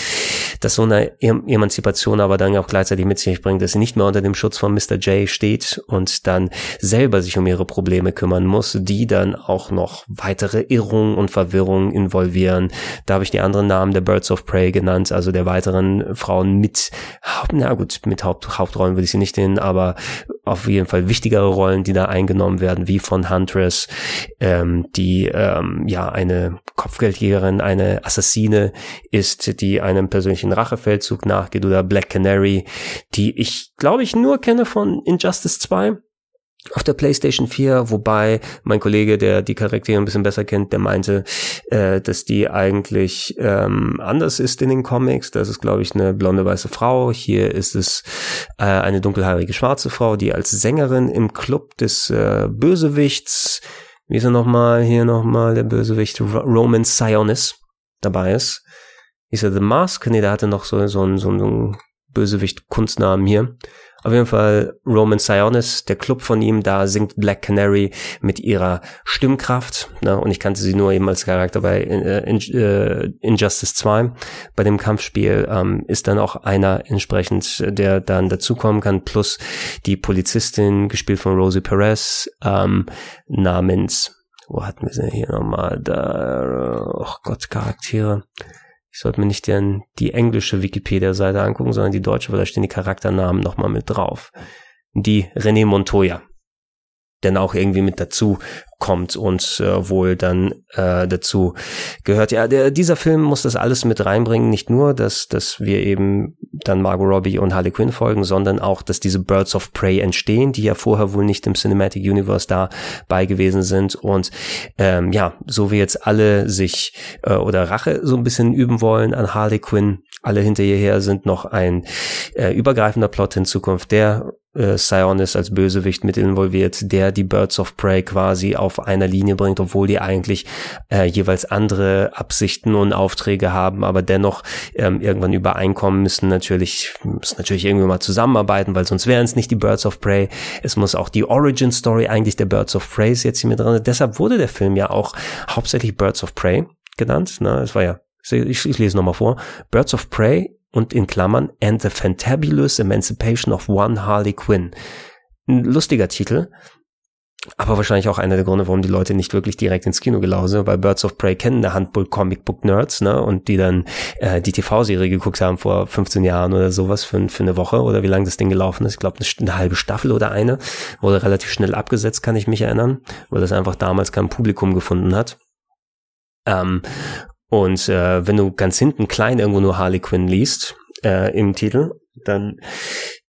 Dass so eine Emanzipation aber dann auch gleichzeitig mit sich bringt, dass sie nicht mehr unter dem Schutz von Mr. J steht und dann selber sich um ihre Probleme kümmern muss, die dann auch noch weitere Irrungen und Verwirrungen involvieren. Da habe ich die anderen Namen der Birds of Prey genannt, also der weiteren Frauen mit, na gut, mit Haupt, Hauptrollen würde ich sie nicht nennen, aber auf jeden Fall wichtigere Rollen, die da eingenommen werden, wie von Huntress, ähm, die ähm, ja eine Kopfgeldjägerin, eine Assassine ist, die einem persönlichen Rachefeldzug nachgeht, oder Black Canary, die ich glaube ich nur kenne von Injustice 2 auf der PlayStation 4, wobei mein Kollege, der die Charaktere ein bisschen besser kennt, der meinte, äh, dass die eigentlich ähm, anders ist in den Comics. Das ist, glaube ich, eine blonde weiße Frau. Hier ist es äh, eine dunkelhaarige schwarze Frau, die als Sängerin im Club des äh, Bösewichts, wie ist er nochmal, hier nochmal der Bösewicht, Roman Sionis dabei ist. Ist er The Mask? Nee, der hatte noch so, so, so, so einen Bösewicht-Kunstnamen hier. Auf jeden Fall Roman Sionis, der Club von ihm, da singt Black Canary mit ihrer Stimmkraft. Ne? Und ich kannte sie nur eben als Charakter bei äh, in, äh, Injustice 2. Bei dem Kampfspiel ähm, ist dann auch einer entsprechend, der dann dazukommen kann, plus die Polizistin, gespielt von Rosie Perez, ähm, namens, wo hatten wir sie hier nochmal? Da, oh Gott, Charaktere ich sollte mir nicht den, die englische Wikipedia-Seite angucken, sondern die deutsche, weil da stehen die Charakternamen nochmal mit drauf. Die René Montoya denn auch irgendwie mit dazu kommt und äh, wohl dann äh, dazu gehört. Ja, der, dieser Film muss das alles mit reinbringen, nicht nur, dass, dass wir eben dann Margot Robbie und Harley Quinn folgen, sondern auch, dass diese Birds of Prey entstehen, die ja vorher wohl nicht im Cinematic Universe dabei gewesen sind und ähm, ja, so wie jetzt alle sich äh, oder Rache so ein bisschen üben wollen an Harley Quinn, alle hinter ihr her sind noch ein äh, übergreifender Plot in Zukunft, der äh, Sionis als Bösewicht mit involviert, der die Birds of Prey quasi auf einer Linie bringt, obwohl die eigentlich äh, jeweils andere Absichten und Aufträge haben, aber dennoch ähm, irgendwann übereinkommen müssen. Natürlich müssen natürlich irgendwie mal zusammenarbeiten, weil sonst wären es nicht die Birds of Prey. Es muss auch die Origin Story eigentlich der Birds of Prey jetzt hier mit drin. Deshalb wurde der Film ja auch hauptsächlich Birds of Prey genannt. Ne? Es war ja ich, ich lese nochmal vor. Birds of Prey und in Klammern And the Fantabulous Emancipation of One Harley Quinn. Ein lustiger Titel, aber wahrscheinlich auch einer der Gründe, warum die Leute nicht wirklich direkt ins Kino gelaufen sind, weil Birds of Prey kennen eine Handvoll Comic Book Nerds, ne, und die dann äh, die TV-Serie geguckt haben vor 15 Jahren oder sowas für, für eine Woche oder wie lange das Ding gelaufen ist. Ich glaube, eine, eine, halbe Staffel oder eine. Wurde relativ schnell abgesetzt, kann ich mich erinnern, weil das einfach damals kein Publikum gefunden hat. Ähm, und äh, wenn du ganz hinten klein irgendwo nur Harley Quinn liest äh, im Titel, dann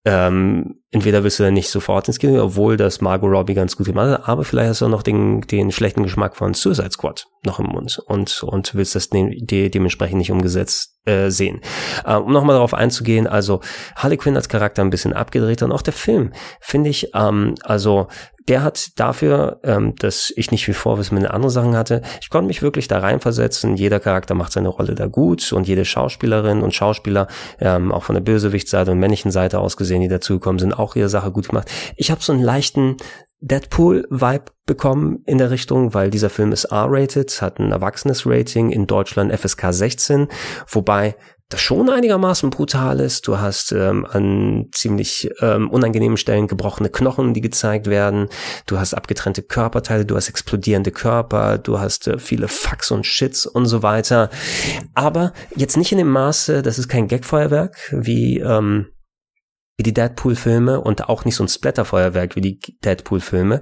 ähm, entweder willst du dann nicht sofort ins Kino, obwohl das Margot Robbie ganz gut gemacht hat, aber vielleicht hast du auch noch den, den schlechten Geschmack von Suicide Squad noch im Mund und, und willst das de de dementsprechend nicht umgesetzt äh, sehen. Äh, um nochmal darauf einzugehen, also Harley Quinn als Charakter ein bisschen abgedreht und auch der Film, finde ich, ähm, also der hat dafür, ähm, dass ich nicht viel Vorwissen mit anderen Sachen hatte, ich konnte mich wirklich da reinversetzen. Jeder Charakter macht seine Rolle da gut und jede Schauspielerin und Schauspieler, ähm, auch von der Bösewichtsseite und männlichen Seite aus gesehen, die dazugekommen sind, auch ihre Sache gut gemacht. Ich habe so einen leichten Deadpool-Vibe bekommen in der Richtung, weil dieser Film ist R-rated, hat ein erwachsenes Rating, in Deutschland FSK 16, wobei das schon einigermaßen brutal ist. Du hast ähm, an ziemlich ähm, unangenehmen Stellen gebrochene Knochen, die gezeigt werden. Du hast abgetrennte Körperteile, du hast explodierende Körper, du hast äh, viele Fucks und Shits und so weiter. Aber jetzt nicht in dem Maße, das ist kein Gagfeuerwerk, wie ähm, wie die Deadpool-Filme und auch nicht so ein Splatterfeuerwerk wie die Deadpool-Filme.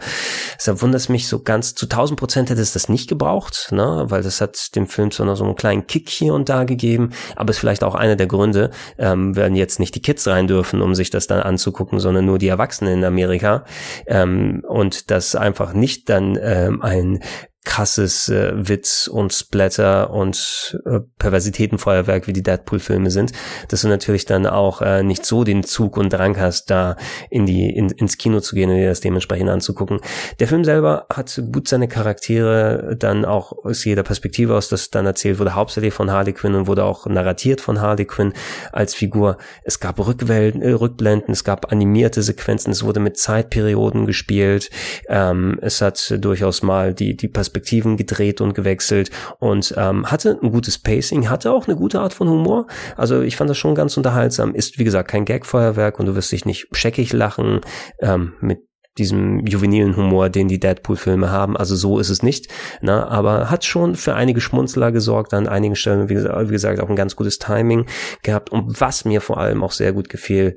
Deshalb wundert es mich so ganz, zu 1000 Prozent hätte es das nicht gebraucht, ne, weil das hat dem Film so noch so einen kleinen Kick hier und da gegeben, aber ist vielleicht auch einer der Gründe, ähm, werden jetzt nicht die Kids rein dürfen, um sich das dann anzugucken, sondern nur die Erwachsenen in Amerika, ähm, und das einfach nicht dann ähm, ein krasses äh, Witz und Splatter und äh, Perversitätenfeuerwerk wie die Deadpool-Filme sind, dass du natürlich dann auch äh, nicht so den Zug und Drang hast, da in die in, ins Kino zu gehen und dir das dementsprechend anzugucken. Der Film selber hat gut seine Charaktere dann auch aus jeder Perspektive aus, das dann erzählt wurde, hauptsächlich von Harley Quinn und wurde auch narratiert von Harley Quinn als Figur. Es gab Rückwellen, äh, Rückblenden, es gab animierte Sequenzen, es wurde mit Zeitperioden gespielt, ähm, es hat durchaus mal die die Perspektive Perspektiven gedreht und gewechselt und ähm, hatte ein gutes Pacing, hatte auch eine gute Art von Humor. Also ich fand das schon ganz unterhaltsam. Ist wie gesagt kein Gagfeuerwerk und du wirst dich nicht scheckig lachen ähm, mit diesem juvenilen Humor, den die Deadpool-Filme haben. Also so ist es nicht. Ne? Aber hat schon für einige Schmunzler gesorgt, an einigen Stellen, wie, wie gesagt, auch ein ganz gutes Timing gehabt. Und was mir vor allem auch sehr gut gefiel,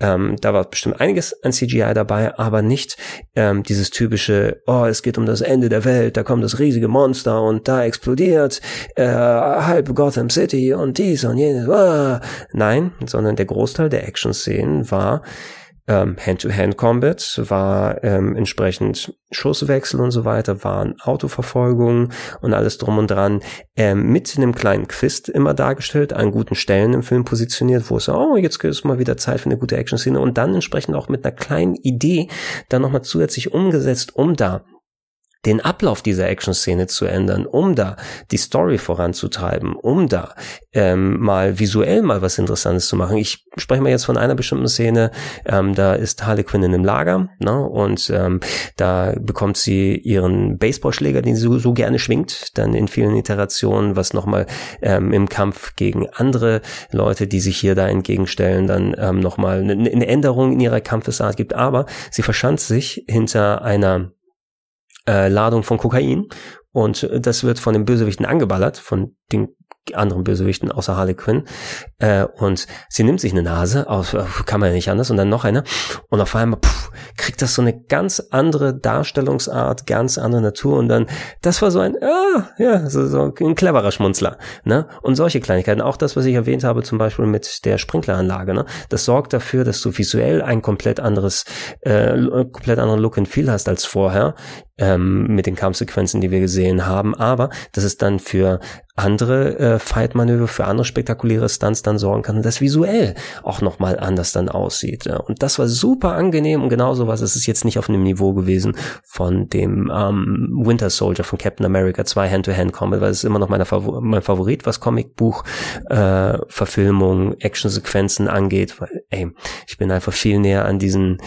ähm, da war bestimmt einiges an CGI dabei, aber nicht ähm, dieses typische, oh, es geht um das Ende der Welt, da kommt das riesige Monster und da explodiert äh, halb Gotham City und dies und jenes. Ah. Nein, sondern der Großteil der Action-Szenen war ähm, Hand-to-Hand-Combat, war ähm, entsprechend Schusswechsel und so weiter, waren Autoverfolgungen und alles drum und dran, ähm, mit einem kleinen Quist immer dargestellt, an guten Stellen im Film positioniert, wo es, oh, jetzt ist mal wieder Zeit für eine gute Action-Szene und dann entsprechend auch mit einer kleinen Idee dann nochmal zusätzlich umgesetzt, um da den Ablauf dieser Action-Szene zu ändern, um da die Story voranzutreiben, um da ähm, mal visuell mal was Interessantes zu machen. Ich spreche mal jetzt von einer bestimmten Szene, ähm, da ist Harley Quinn in einem Lager ne, und ähm, da bekommt sie ihren Baseballschläger, den sie so, so gerne schwingt, dann in vielen Iterationen, was nochmal ähm, im Kampf gegen andere Leute, die sich hier da entgegenstellen, dann ähm, nochmal eine, eine Änderung in ihrer Kampfesart gibt. Aber sie verschanzt sich hinter einer äh, Ladung von Kokain und das wird von den Bösewichten angeballert, von den anderen Bösewichten außer Harley Quinn. Äh, und sie nimmt sich eine Nase, aus, kann man ja nicht anders, und dann noch eine. Und auf einmal pff, kriegt das so eine ganz andere Darstellungsart, ganz andere Natur. Und dann, das war so ein, ah, ja, so, so ein cleverer Schmunzler. Ne? Und solche Kleinigkeiten, auch das, was ich erwähnt habe, zum Beispiel mit der Sprinkleranlage, ne? das sorgt dafür, dass du visuell ein komplett anderes, äh, komplett anderen Look and Feel hast als vorher ähm, mit den Kampfsequenzen, die wir gesehen haben, aber dass es dann für andere äh, Fight-Manöver, für andere spektakuläre Stunts dann sorgen kann und das visuell auch nochmal anders dann aussieht. Ja. Und das war super angenehm und genau sowas ist es jetzt nicht auf einem Niveau gewesen von dem ähm, Winter Soldier von Captain America 2 Hand-to-Hand-Combat, weil es ist immer noch meine Favor mein Favorit, was Comicbuch, äh, Verfilmung, Actionsequenzen angeht, weil, ey, ich bin einfach viel näher an diesen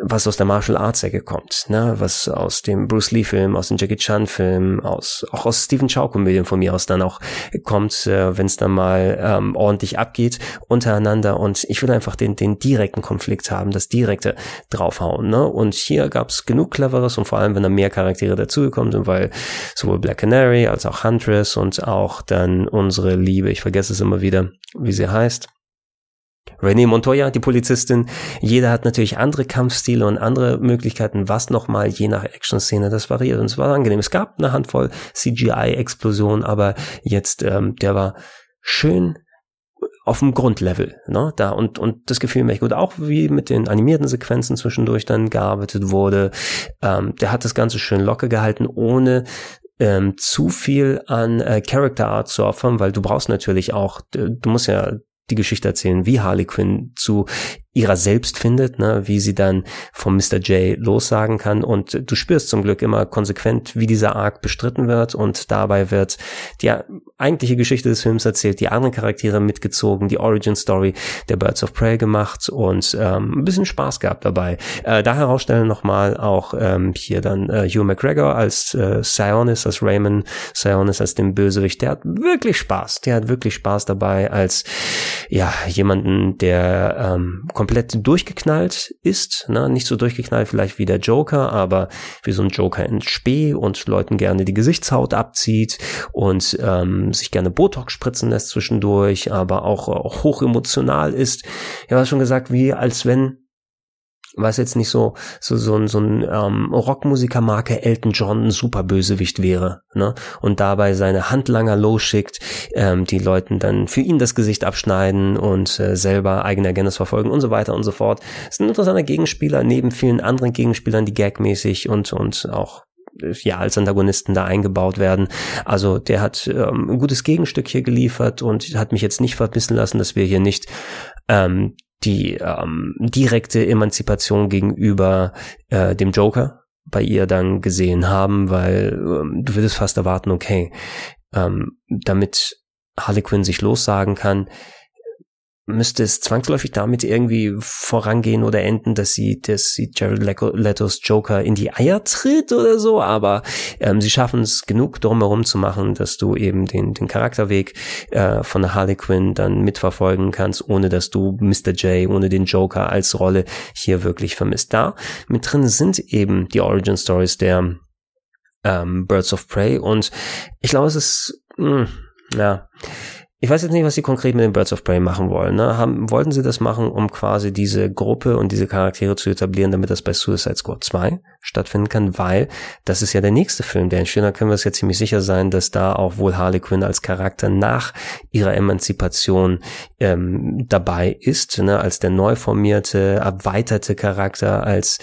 was aus der Martial Arts Ecke kommt, ne, was aus dem Bruce Lee Film, aus dem Jackie Chan Film, aus auch aus Stephen Chow Komödien von mir aus dann auch kommt, äh, wenn es dann mal ähm, ordentlich abgeht untereinander und ich will einfach den den direkten Konflikt haben, das direkte draufhauen, ne? Und hier gab es genug cleveres und vor allem wenn da mehr Charaktere dazugekommen sind, weil sowohl Black Canary als auch Huntress und auch dann unsere Liebe, ich vergesse es immer wieder, wie sie heißt René Montoya, die Polizistin. Jeder hat natürlich andere Kampfstile und andere Möglichkeiten, was nochmal je nach Action-Szene das variiert. Und es war angenehm. Es gab eine Handvoll CGI-Explosionen, aber jetzt, ähm, der war schön auf dem Grundlevel, ne, da und und das gefiel mir echt gut, auch wie mit den animierten Sequenzen zwischendurch dann gearbeitet wurde. Ähm, der hat das Ganze schön locker gehalten, ohne ähm, zu viel an äh, Character Art zu opfern, weil du brauchst natürlich auch, du musst ja die Geschichte erzählen, wie Harley Quinn zu ihrer selbst findet, ne, wie sie dann vom Mr. J lossagen kann. Und du spürst zum Glück immer konsequent, wie dieser Arc bestritten wird. Und dabei wird die eigentliche Geschichte des Films erzählt, die anderen Charaktere mitgezogen, die Origin Story der Birds of Prey gemacht und ähm, ein bisschen Spaß gehabt dabei. Äh, da herausstellen nochmal auch ähm, hier dann äh, Hugh McGregor als äh, Sionis, als Raymond Sionis, als den Bösewicht. Der hat wirklich Spaß. Der hat wirklich Spaß dabei als ja jemanden, der ähm, komplett durchgeknallt ist. Ne? Nicht so durchgeknallt vielleicht wie der Joker, aber wie so ein Joker in Spee und Leuten gerne die Gesichtshaut abzieht und ähm, sich gerne Botox spritzen lässt zwischendurch, aber auch, auch hoch emotional ist. Ja, was schon gesagt, wie als wenn was jetzt nicht so so so ein so ein ähm, Rockmusikermarke Elton John ein super Bösewicht wäre, ne? Und dabei seine Handlanger losschickt, ähm, die Leuten dann für ihn das Gesicht abschneiden und äh, selber eigene Agendas verfolgen und so weiter und so fort. Ist ein interessanter Gegenspieler neben vielen anderen Gegenspielern, die gagmäßig und und auch ja als Antagonisten da eingebaut werden. Also der hat ähm, ein gutes Gegenstück hier geliefert und hat mich jetzt nicht verbissen lassen, dass wir hier nicht ähm, die ähm, direkte Emanzipation gegenüber äh, dem Joker bei ihr dann gesehen haben, weil ähm, du würdest fast erwarten, okay, ähm, damit Harley Quinn sich lossagen kann, müsste es zwangsläufig damit irgendwie vorangehen oder enden, dass sie, dass sie Jared Leto's Joker in die Eier tritt oder so, aber ähm, sie schaffen es genug drumherum zu machen, dass du eben den, den Charakterweg äh, von Harley Quinn dann mitverfolgen kannst, ohne dass du Mr. J, ohne den Joker als Rolle hier wirklich vermisst. Da mit drin sind eben die Origin Stories der ähm, Birds of Prey und ich glaube, es ist, mh, hm, ja, ich weiß jetzt nicht, was sie konkret mit den Birds of Prey machen wollen. Ne? Haben, wollten sie das machen, um quasi diese Gruppe und diese Charaktere zu etablieren, damit das bei Suicide Squad 2 stattfinden kann, weil das ist ja der nächste Film, der entsteht. Da können wir uns ja ziemlich sicher sein, dass da auch wohl Harley Quinn als Charakter nach ihrer Emanzipation ähm, dabei ist, ne? als der neu formierte, erweiterte Charakter, als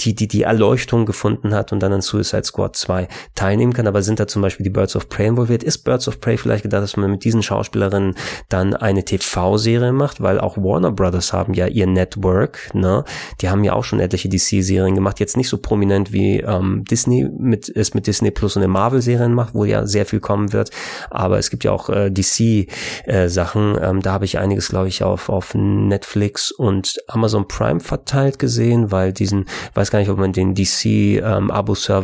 die, die die Erleuchtung gefunden hat und dann an Suicide Squad 2 teilnehmen kann. Aber sind da zum Beispiel die Birds of Prey involviert? Ist Birds of Prey vielleicht gedacht, dass man mit diesen Schauspielern Schauspielerin dann eine TV-Serie macht, weil auch Warner Brothers haben ja ihr Network, ne? Die haben ja auch schon etliche DC-Serien gemacht, jetzt nicht so prominent wie ähm, Disney mit es mit Disney Plus und den Marvel-Serien macht, wo ja sehr viel kommen wird. Aber es gibt ja auch äh, DC-Sachen. Äh, ähm, da habe ich einiges, glaube ich, auf auf Netflix und Amazon Prime verteilt gesehen, weil diesen, weiß gar nicht, ob man den DC ähm,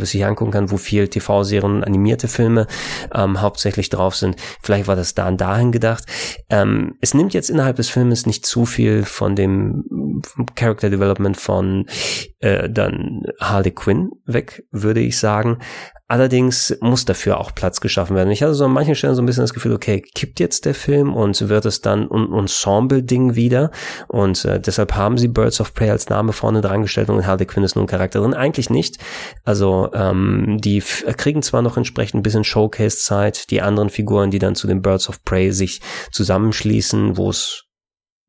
sich angucken kann, wo viel TV-Serien, animierte Filme ähm, hauptsächlich drauf sind. Vielleicht war das da dahin gedacht. Ähm, es nimmt jetzt innerhalb des Filmes nicht zu viel von dem Character Development von äh, dann Harley Quinn weg, würde ich sagen. Allerdings muss dafür auch Platz geschaffen werden. Ich hatte so an manchen Stellen so ein bisschen das Gefühl, okay, kippt jetzt der Film und wird es dann ein Ensemble-Ding wieder. Und äh, deshalb haben sie Birds of Prey als Name vorne dran gestellt und Harley Quinn ist nun Charakterin. Eigentlich nicht. Also ähm, die kriegen zwar noch entsprechend ein bisschen Showcase-Zeit, die anderen Figuren, die dann zu den Birds of Prey sich zusammenschließen, wo es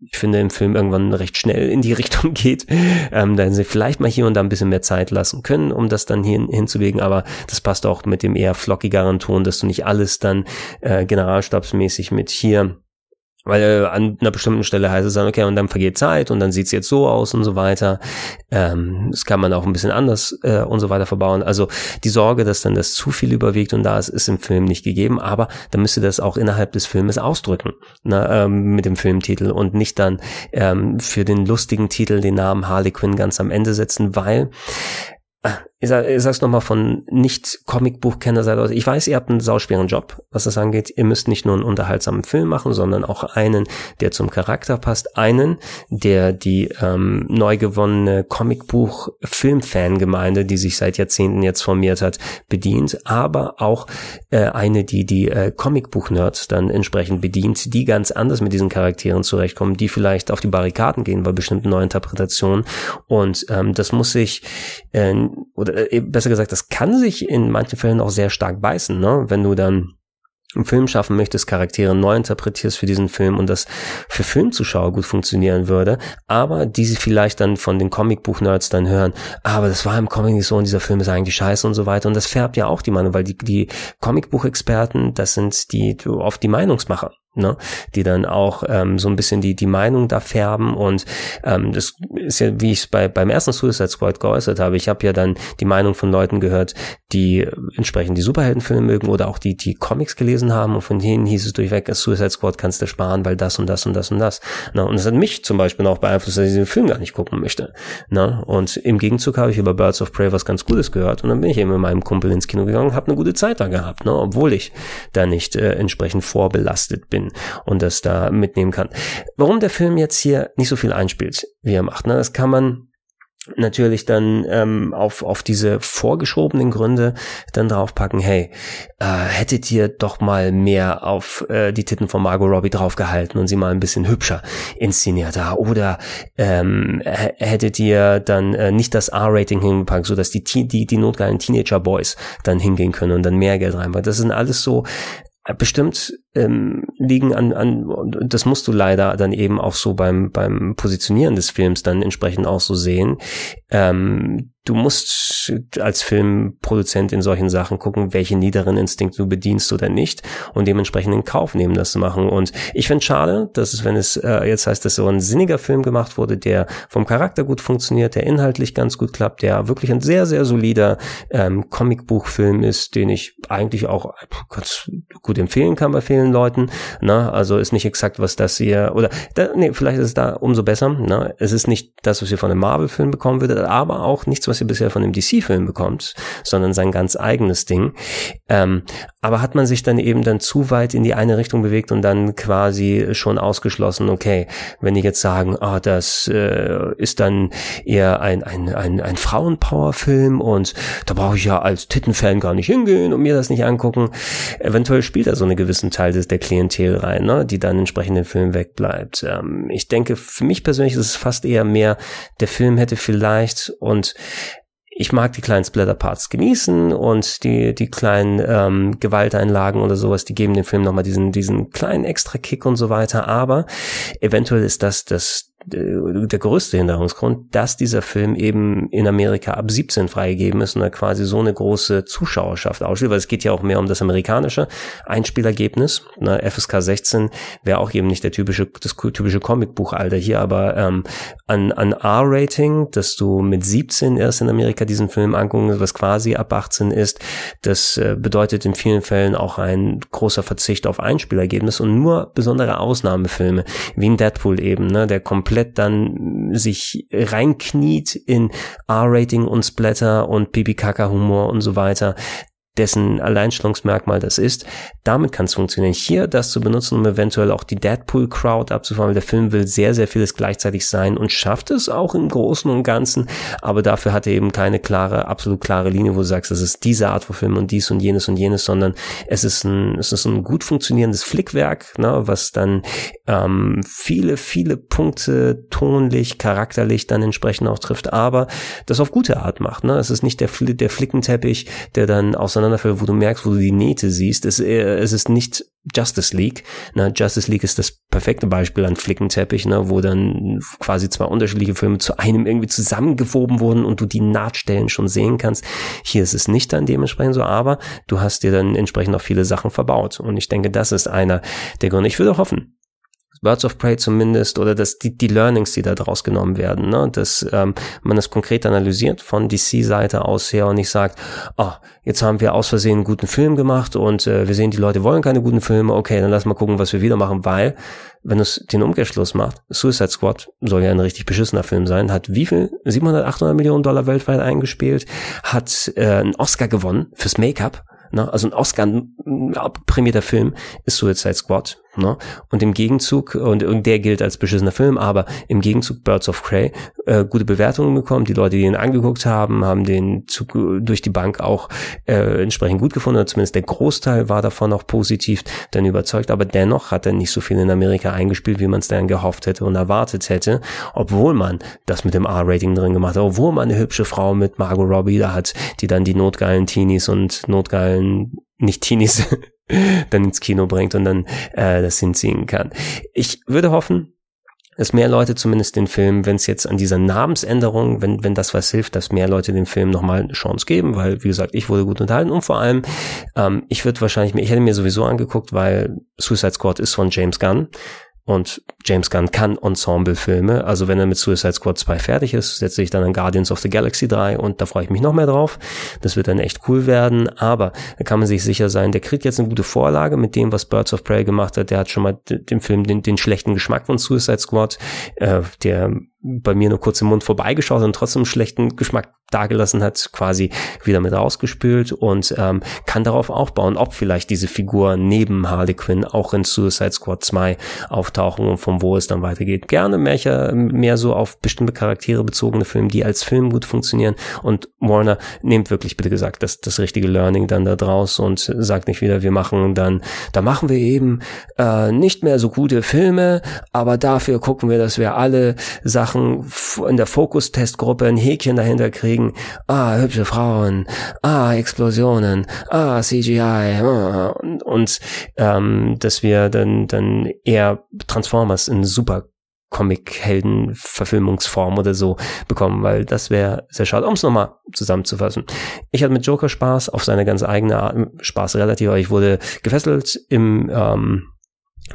ich finde, im Film irgendwann recht schnell in die Richtung geht. Ähm, da sie vielleicht mal hier und da ein bisschen mehr Zeit lassen können, um das dann hier hinzulegen. Aber das passt auch mit dem eher flockigeren Ton, dass du nicht alles dann äh, generalstabsmäßig mit hier weil äh, an einer bestimmten Stelle heißt es dann, okay, und dann vergeht Zeit und dann sieht's jetzt so aus und so weiter. Ähm, das kann man auch ein bisschen anders äh, und so weiter verbauen. Also die Sorge, dass dann das zu viel überwiegt und da ist, ist im Film nicht gegeben, aber dann müsste das auch innerhalb des Filmes ausdrücken, ne, ähm, mit dem Filmtitel und nicht dann ähm, für den lustigen Titel den Namen Harley Quinn ganz am Ende setzen, weil ich, sag, ich sag's nochmal von nicht Comicbuchkennerseite aus. Ich weiß, ihr habt einen sauschweren Job, was das angeht. Ihr müsst nicht nur einen unterhaltsamen Film machen, sondern auch einen, der zum Charakter passt. Einen, der die ähm, neu gewonnene Comicbuch-Film-Fangemeinde, die sich seit Jahrzehnten jetzt formiert hat, bedient. Aber auch äh, eine, die die äh, Comicbuch-Nerds dann entsprechend bedient, die ganz anders mit diesen Charakteren zurechtkommen, die vielleicht auf die Barrikaden gehen bei bestimmten Neuinterpretationen. Und ähm, das muss sich äh, oder äh, besser gesagt, das kann sich in manchen Fällen auch sehr stark beißen, ne? Wenn du dann einen Film schaffen möchtest, Charaktere neu interpretierst für diesen Film und das für Filmzuschauer gut funktionieren würde, aber die sie vielleicht dann von den Comicbuch-Nerds dann hören, aber das war im Comic nicht so und dieser Film ist eigentlich scheiße und so weiter und das färbt ja auch die Meinung, weil die, die Comicbuch-Experten, das sind die oft die Meinungsmacher ne, die dann auch ähm, so ein bisschen die die Meinung da färben und ähm, das ist ja wie ich es bei beim ersten Suicide Squad geäußert habe. Ich habe ja dann die Meinung von Leuten gehört, die entsprechend die Superheldenfilme mögen oder auch die die Comics gelesen haben und von denen hieß es durchweg, Suicide Squad kannst du sparen, weil das und das und das und das. Ne, und das hat mich zum Beispiel auch beeinflusst, dass ich diesen Film gar nicht gucken möchte. Ne? Und im Gegenzug habe ich über Birds of Prey was ganz Gutes gehört und dann bin ich eben mit meinem Kumpel ins Kino gegangen, habe eine gute Zeit da gehabt, ne? obwohl ich da nicht äh, entsprechend vorbelastet bin und das da mitnehmen kann. Warum der Film jetzt hier nicht so viel einspielt, wie er macht, ne? das kann man natürlich dann ähm, auf, auf diese vorgeschobenen Gründe dann draufpacken, hey, äh, hättet ihr doch mal mehr auf äh, die Titten von Margot Robbie draufgehalten und sie mal ein bisschen hübscher inszeniert da oder ähm, hättet ihr dann äh, nicht das R-Rating hingepackt, so dass die, die, die notgeilen Teenager-Boys dann hingehen können und dann mehr Geld reinpacken. Das sind alles so äh, bestimmt ähm, liegen an, an, das musst du leider dann eben auch so beim, beim Positionieren des Films dann entsprechend auch so sehen. Ähm, du musst als Filmproduzent in solchen Sachen gucken, welche niederen Instinkte du bedienst oder nicht und dementsprechend in Kauf nehmen, das zu machen. Und ich finde schade, dass es, wenn es äh, jetzt heißt, dass so ein sinniger Film gemacht wurde, der vom Charakter gut funktioniert, der inhaltlich ganz gut klappt, der wirklich ein sehr, sehr solider ähm, Comicbuchfilm ist, den ich eigentlich auch ganz gut empfehlen kann bei vielen Leuten. Na, also ist nicht exakt, was das hier, oder da, nee, vielleicht ist es da umso besser. Na, es ist nicht das, was ihr von einem Marvel-Film bekommen würdet, aber auch nichts, was ihr bisher von dem DC-Film bekommt, sondern sein ganz eigenes Ding. Ähm, aber hat man sich dann eben dann zu weit in die eine Richtung bewegt und dann quasi schon ausgeschlossen, okay, wenn die jetzt sagen, ah, das äh, ist dann eher ein, ein, ein, ein Frauenpower-Film und da brauche ich ja als Tittenfan gar nicht hingehen und mir das nicht angucken. Eventuell spielt er so einen gewissen Teil des, der Klientel rein, ne, die dann entsprechend den Film wegbleibt. Ähm, ich denke, für mich persönlich ist es fast eher mehr, der Film hätte vielleicht und ich mag die kleinen Splatter-Parts genießen und die, die kleinen ähm, Gewalteinlagen oder sowas, die geben dem Film nochmal diesen, diesen kleinen extra Kick und so weiter. Aber eventuell ist das das der größte Hinderungsgrund, dass dieser Film eben in Amerika ab 17 freigegeben ist und er quasi so eine große Zuschauerschaft ausspielt, weil es geht ja auch mehr um das amerikanische Einspielergebnis. Ne, FSK 16 wäre auch eben nicht der typische, das typische Comicbuchalter hier, aber ähm, an, an R-Rating, dass du mit 17 erst in Amerika diesen Film angucken, was quasi ab 18 ist, das äh, bedeutet in vielen Fällen auch ein großer Verzicht auf Einspielergebnis und nur besondere Ausnahmefilme, wie in Deadpool eben, ne, der komplett komplett dann sich reinkniet in R-Rating und Splatter und Pipi-Kaka-Humor und so weiter, dessen Alleinstellungsmerkmal das ist. Damit kann es funktionieren. Hier das zu benutzen, um eventuell auch die Deadpool-Crowd abzufahren, der Film will sehr, sehr vieles gleichzeitig sein und schafft es auch im Großen und Ganzen, aber dafür hat er eben keine klare, absolut klare Linie, wo du sagst, das ist diese Art von Film und dies und jenes und jenes, sondern es ist ein, es ist ein gut funktionierendes Flickwerk, ne, was dann ähm, viele, viele Punkte tonlich, charakterlich dann entsprechend auch trifft, aber das auf gute Art macht. Ne? Es ist nicht der, der Flickenteppich, der dann auseinander auseinanderfällt, wo du merkst, wo du die Nähte siehst. Es, äh, es ist nicht Justice League. Ne? Justice League ist das perfekte Beispiel an Flickenteppich, ne? wo dann quasi zwei unterschiedliche Filme zu einem irgendwie zusammengewoben wurden und du die Nahtstellen schon sehen kannst. Hier ist es nicht dann dementsprechend so, aber du hast dir dann entsprechend auch viele Sachen verbaut. Und ich denke, das ist einer der Gründe. Ich würde hoffen, Birds of Prey zumindest oder dass die, die Learnings, die da draus genommen werden, ne, dass ähm, man das konkret analysiert von DC-Seite aus her und nicht sagt, oh, jetzt haben wir aus Versehen einen guten Film gemacht und äh, wir sehen, die Leute wollen keine guten Filme, okay, dann lass mal gucken, was wir wieder machen, weil wenn es den Umkehrschluss macht, Suicide Squad soll ja ein richtig beschissener Film sein, hat wie viel? 700, 800 Millionen Dollar weltweit eingespielt, hat äh, einen Oscar gewonnen fürs Make-up, ne? also ein Oscar prämierter Film ist Suicide Squad Ne? Und im Gegenzug, und, und der gilt als beschissener Film, aber im Gegenzug Birds of Prey äh, gute Bewertungen bekommen. Die Leute, die ihn angeguckt haben, haben den zu, durch die Bank auch äh, entsprechend gut gefunden. Zumindest der Großteil war davon auch positiv dann überzeugt. Aber dennoch hat er nicht so viel in Amerika eingespielt, wie man es dann gehofft hätte und erwartet hätte. Obwohl man das mit dem R-Rating drin gemacht hat. Obwohl man eine hübsche Frau mit Margot Robbie da hat, die dann die notgeilen Teenies und notgeilen nicht Teenies dann ins Kino bringt und dann äh, das hinziehen kann. Ich würde hoffen, dass mehr Leute zumindest den Film, wenn es jetzt an dieser Namensänderung, wenn, wenn das was hilft, dass mehr Leute dem Film nochmal eine Chance geben, weil, wie gesagt, ich wurde gut unterhalten und vor allem, ähm, ich würde wahrscheinlich, ich hätte mir sowieso angeguckt, weil Suicide Squad ist von James Gunn. Und James Gunn kann Ensemble-Filme. Also wenn er mit Suicide Squad 2 fertig ist, setze ich dann an Guardians of the Galaxy 3 und da freue ich mich noch mehr drauf. Das wird dann echt cool werden. Aber da kann man sich sicher sein, der kriegt jetzt eine gute Vorlage mit dem, was Birds of Prey gemacht hat. Der hat schon mal den Film, den, den schlechten Geschmack von Suicide Squad, äh, der bei mir nur kurz im Mund vorbeigeschaut und trotzdem schlechten Geschmack dagelassen hat, quasi wieder mit rausgespült und ähm, kann darauf aufbauen, ob vielleicht diese Figur neben Harley Quinn auch in Suicide Squad 2 auftauchen und von wo es dann weitergeht. Gerne mehr, mehr so auf bestimmte Charaktere bezogene Filme, die als Film gut funktionieren. Und Warner nimmt wirklich bitte gesagt das, das richtige Learning dann da draus und sagt nicht wieder, wir machen dann, da machen wir eben äh, nicht mehr so gute Filme, aber dafür gucken wir, dass wir alle Sachen in der Fokus-Testgruppe ein Häkchen dahinter kriegen. Kriegen, ah, hübsche Frauen, ah, Explosionen, ah, CGI, ah, und, und ähm, dass wir dann, dann eher Transformers in super Comic-Helden-Verfilmungsform oder so bekommen, weil das wäre sehr schade. Um es nochmal zusammenzufassen. Ich hatte mit Joker Spaß, auf seine ganz eigene Art, Spaß relativ, aber ich wurde gefesselt im ähm,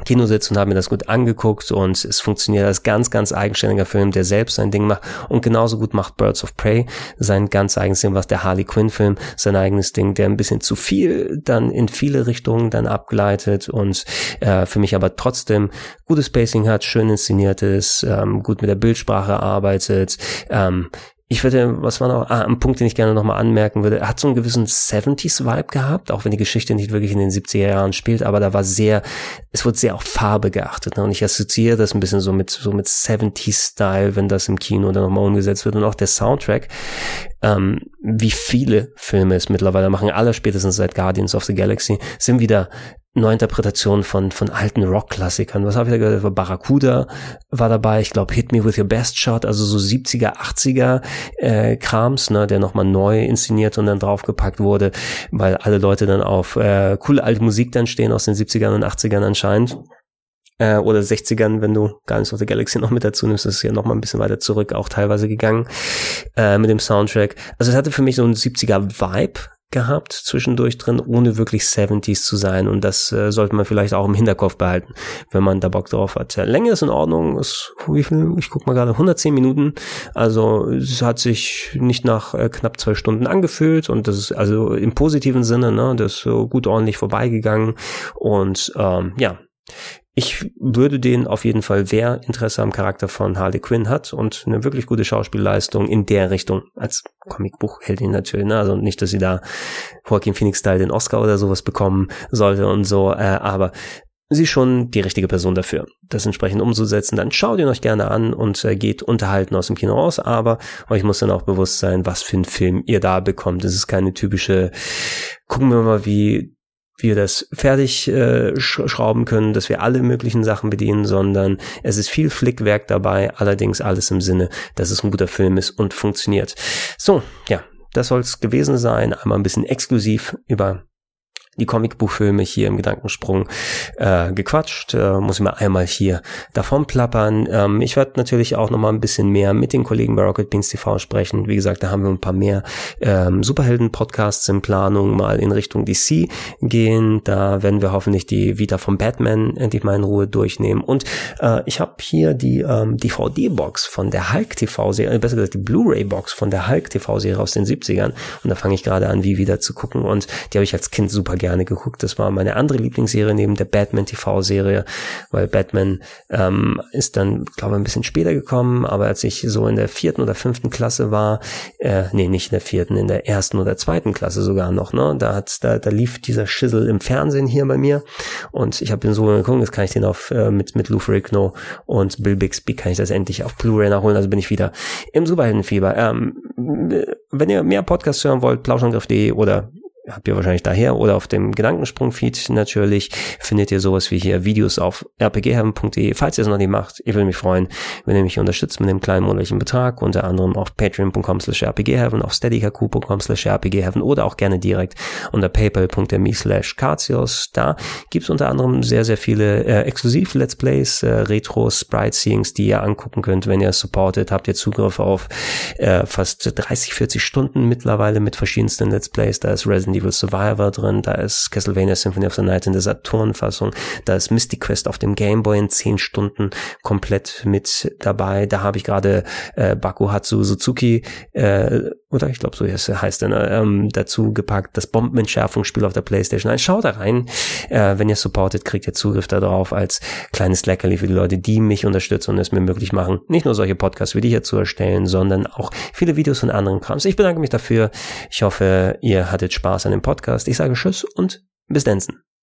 Kino sitzt und habe mir das gut angeguckt und es funktioniert als ganz, ganz eigenständiger Film, der selbst sein Ding macht und genauso gut macht Birds of Prey sein ganz eigenes Ding, was der Harley Quinn Film sein eigenes Ding, der ein bisschen zu viel dann in viele Richtungen dann abgleitet und äh, für mich aber trotzdem gutes Spacing hat, schön inszeniert ähm, gut mit der Bildsprache arbeitet, ähm, ich würde, was war noch, ah, ein Punkt, den ich gerne nochmal anmerken würde, hat so einen gewissen 70s-Vibe gehabt, auch wenn die Geschichte nicht wirklich in den 70er Jahren spielt, aber da war sehr, es wurde sehr auf Farbe geachtet. Ne? Und ich assoziiere das ein bisschen so mit, so mit 70s-Style, wenn das im Kino dann nochmal umgesetzt wird. Und auch der Soundtrack, ähm, wie viele Filme es mittlerweile machen, alle spätestens seit Guardians of the Galaxy, sind wieder Neuinterpretation von, von alten Rock-Klassikern. Was habe ich da gehört? Barracuda war dabei, ich glaube Hit Me With Your Best Shot, also so 70er, 80er äh, Krams, ne, der nochmal neu inszeniert und dann draufgepackt wurde, weil alle Leute dann auf äh, coole alte Musik dann stehen aus den 70ern und 80ern anscheinend. Äh, oder 60ern, wenn du Guardians of the Galaxy noch mit dazu nimmst, ist ja noch mal ein bisschen weiter zurück, auch teilweise gegangen äh, mit dem Soundtrack. Also es hatte für mich so einen 70er Vibe, gehabt zwischendurch drin, ohne wirklich 70s zu sein. Und das äh, sollte man vielleicht auch im Hinterkopf behalten, wenn man da Bock drauf hat. Länge ist in Ordnung, ist, wie viel? Ich guck mal gerade, 110 Minuten. Also es hat sich nicht nach äh, knapp zwei Stunden angefühlt und das ist also im positiven Sinne, ne, das ist so gut ordentlich vorbeigegangen. Und ähm, ja, ich würde den auf jeden Fall, wer Interesse am Charakter von Harley Quinn hat und eine wirklich gute Schauspielleistung in der Richtung, als Comicbuchheldin natürlich, ne? also nicht, dass sie da Joaquin Phoenix-Style den Oscar oder sowas bekommen sollte und so, äh, aber sie schon die richtige Person dafür, das entsprechend umzusetzen. Dann schaut ihn euch gerne an und äh, geht unterhalten aus dem Kino raus, aber euch muss dann auch bewusst sein, was für ein Film ihr da bekommt. Es ist keine typische, gucken wir mal, wie wir das fertig äh, schrauben können, dass wir alle möglichen Sachen bedienen, sondern es ist viel Flickwerk dabei, allerdings alles im Sinne, dass es ein guter Film ist und funktioniert. So, ja, das soll es gewesen sein. Einmal ein bisschen exklusiv über die Comicbuchfilme hier im Gedankensprung äh, gequatscht. Äh, muss ich mal einmal hier davon plappern. Ähm, ich werde natürlich auch noch mal ein bisschen mehr mit den Kollegen bei Rocket Beans TV sprechen. Wie gesagt, da haben wir ein paar mehr ähm, Superhelden-Podcasts in Planung, mal in Richtung DC gehen. Da werden wir hoffentlich die Vita von Batman endlich mal in Ruhe durchnehmen. Und äh, ich habe hier die ähm, DVD-Box von der Hulk TV-Serie, besser gesagt die Blu-ray-Box von der Hulk TV-Serie aus den 70ern. Und da fange ich gerade an, wie wieder zu gucken. Und die habe ich als Kind super gerne geguckt. Das war meine andere Lieblingsserie neben der Batman TV-Serie, weil Batman ähm, ist dann, glaube ich, ein bisschen später gekommen, aber als ich so in der vierten oder fünften Klasse war, äh, nee, nicht in der vierten, in der ersten oder zweiten Klasse sogar noch, ne? Da hat, da, da lief dieser Schissel im Fernsehen hier bei mir und ich habe den so geguckt, jetzt kann ich den auf äh, mit mit Lou Ferrigno und Bill Bixby kann ich das endlich auf Blu-ray nachholen, also bin ich wieder im Superheldenfieber. Ähm, wenn ihr mehr Podcasts hören wollt, plauschangriff.de oder habt ihr wahrscheinlich daher oder auf dem Gedankensprung-Feed natürlich findet ihr sowas wie hier Videos auf rpgheaven.de. Falls ihr es noch nicht macht, ich würde mich freuen, wenn ihr mich unterstützt mit einem kleinen monatlichen Betrag, unter anderem auf patreon.com slash rpgheaven, auf steadyhq.com slash rpgheaven oder auch gerne direkt unter paypal.me slash carcios. Da gibt's unter anderem sehr, sehr viele äh, exklusiv Let's Plays, äh, Retro Sprite Seeings, die ihr angucken könnt. Wenn ihr es supportet, habt ihr Zugriff auf äh, fast 30, 40 Stunden mittlerweile mit verschiedensten Let's Plays. Da ist Resident Evil Survivor drin, da ist Castlevania Symphony of the Night in der Saturn-Fassung, da ist Mystic Quest auf dem Game Boy in 10 Stunden komplett mit dabei. Da habe ich gerade äh, Bakuhatsu Suzuki, äh, oder ich glaube so heißt er, ne, ähm, dazu gepackt, das Bombenentschärfungsspiel auf der Playstation 1. Schaut da rein. Äh, wenn ihr supportet, kriegt ihr Zugriff darauf als kleines Leckerli für die Leute, die mich unterstützen und es mir möglich machen, nicht nur solche Podcasts wie die hier zu erstellen, sondern auch viele Videos von anderen Krams. Ich bedanke mich dafür. Ich hoffe, ihr hattet Spaß an dem Podcast. Ich sage Tschüss und bis dann.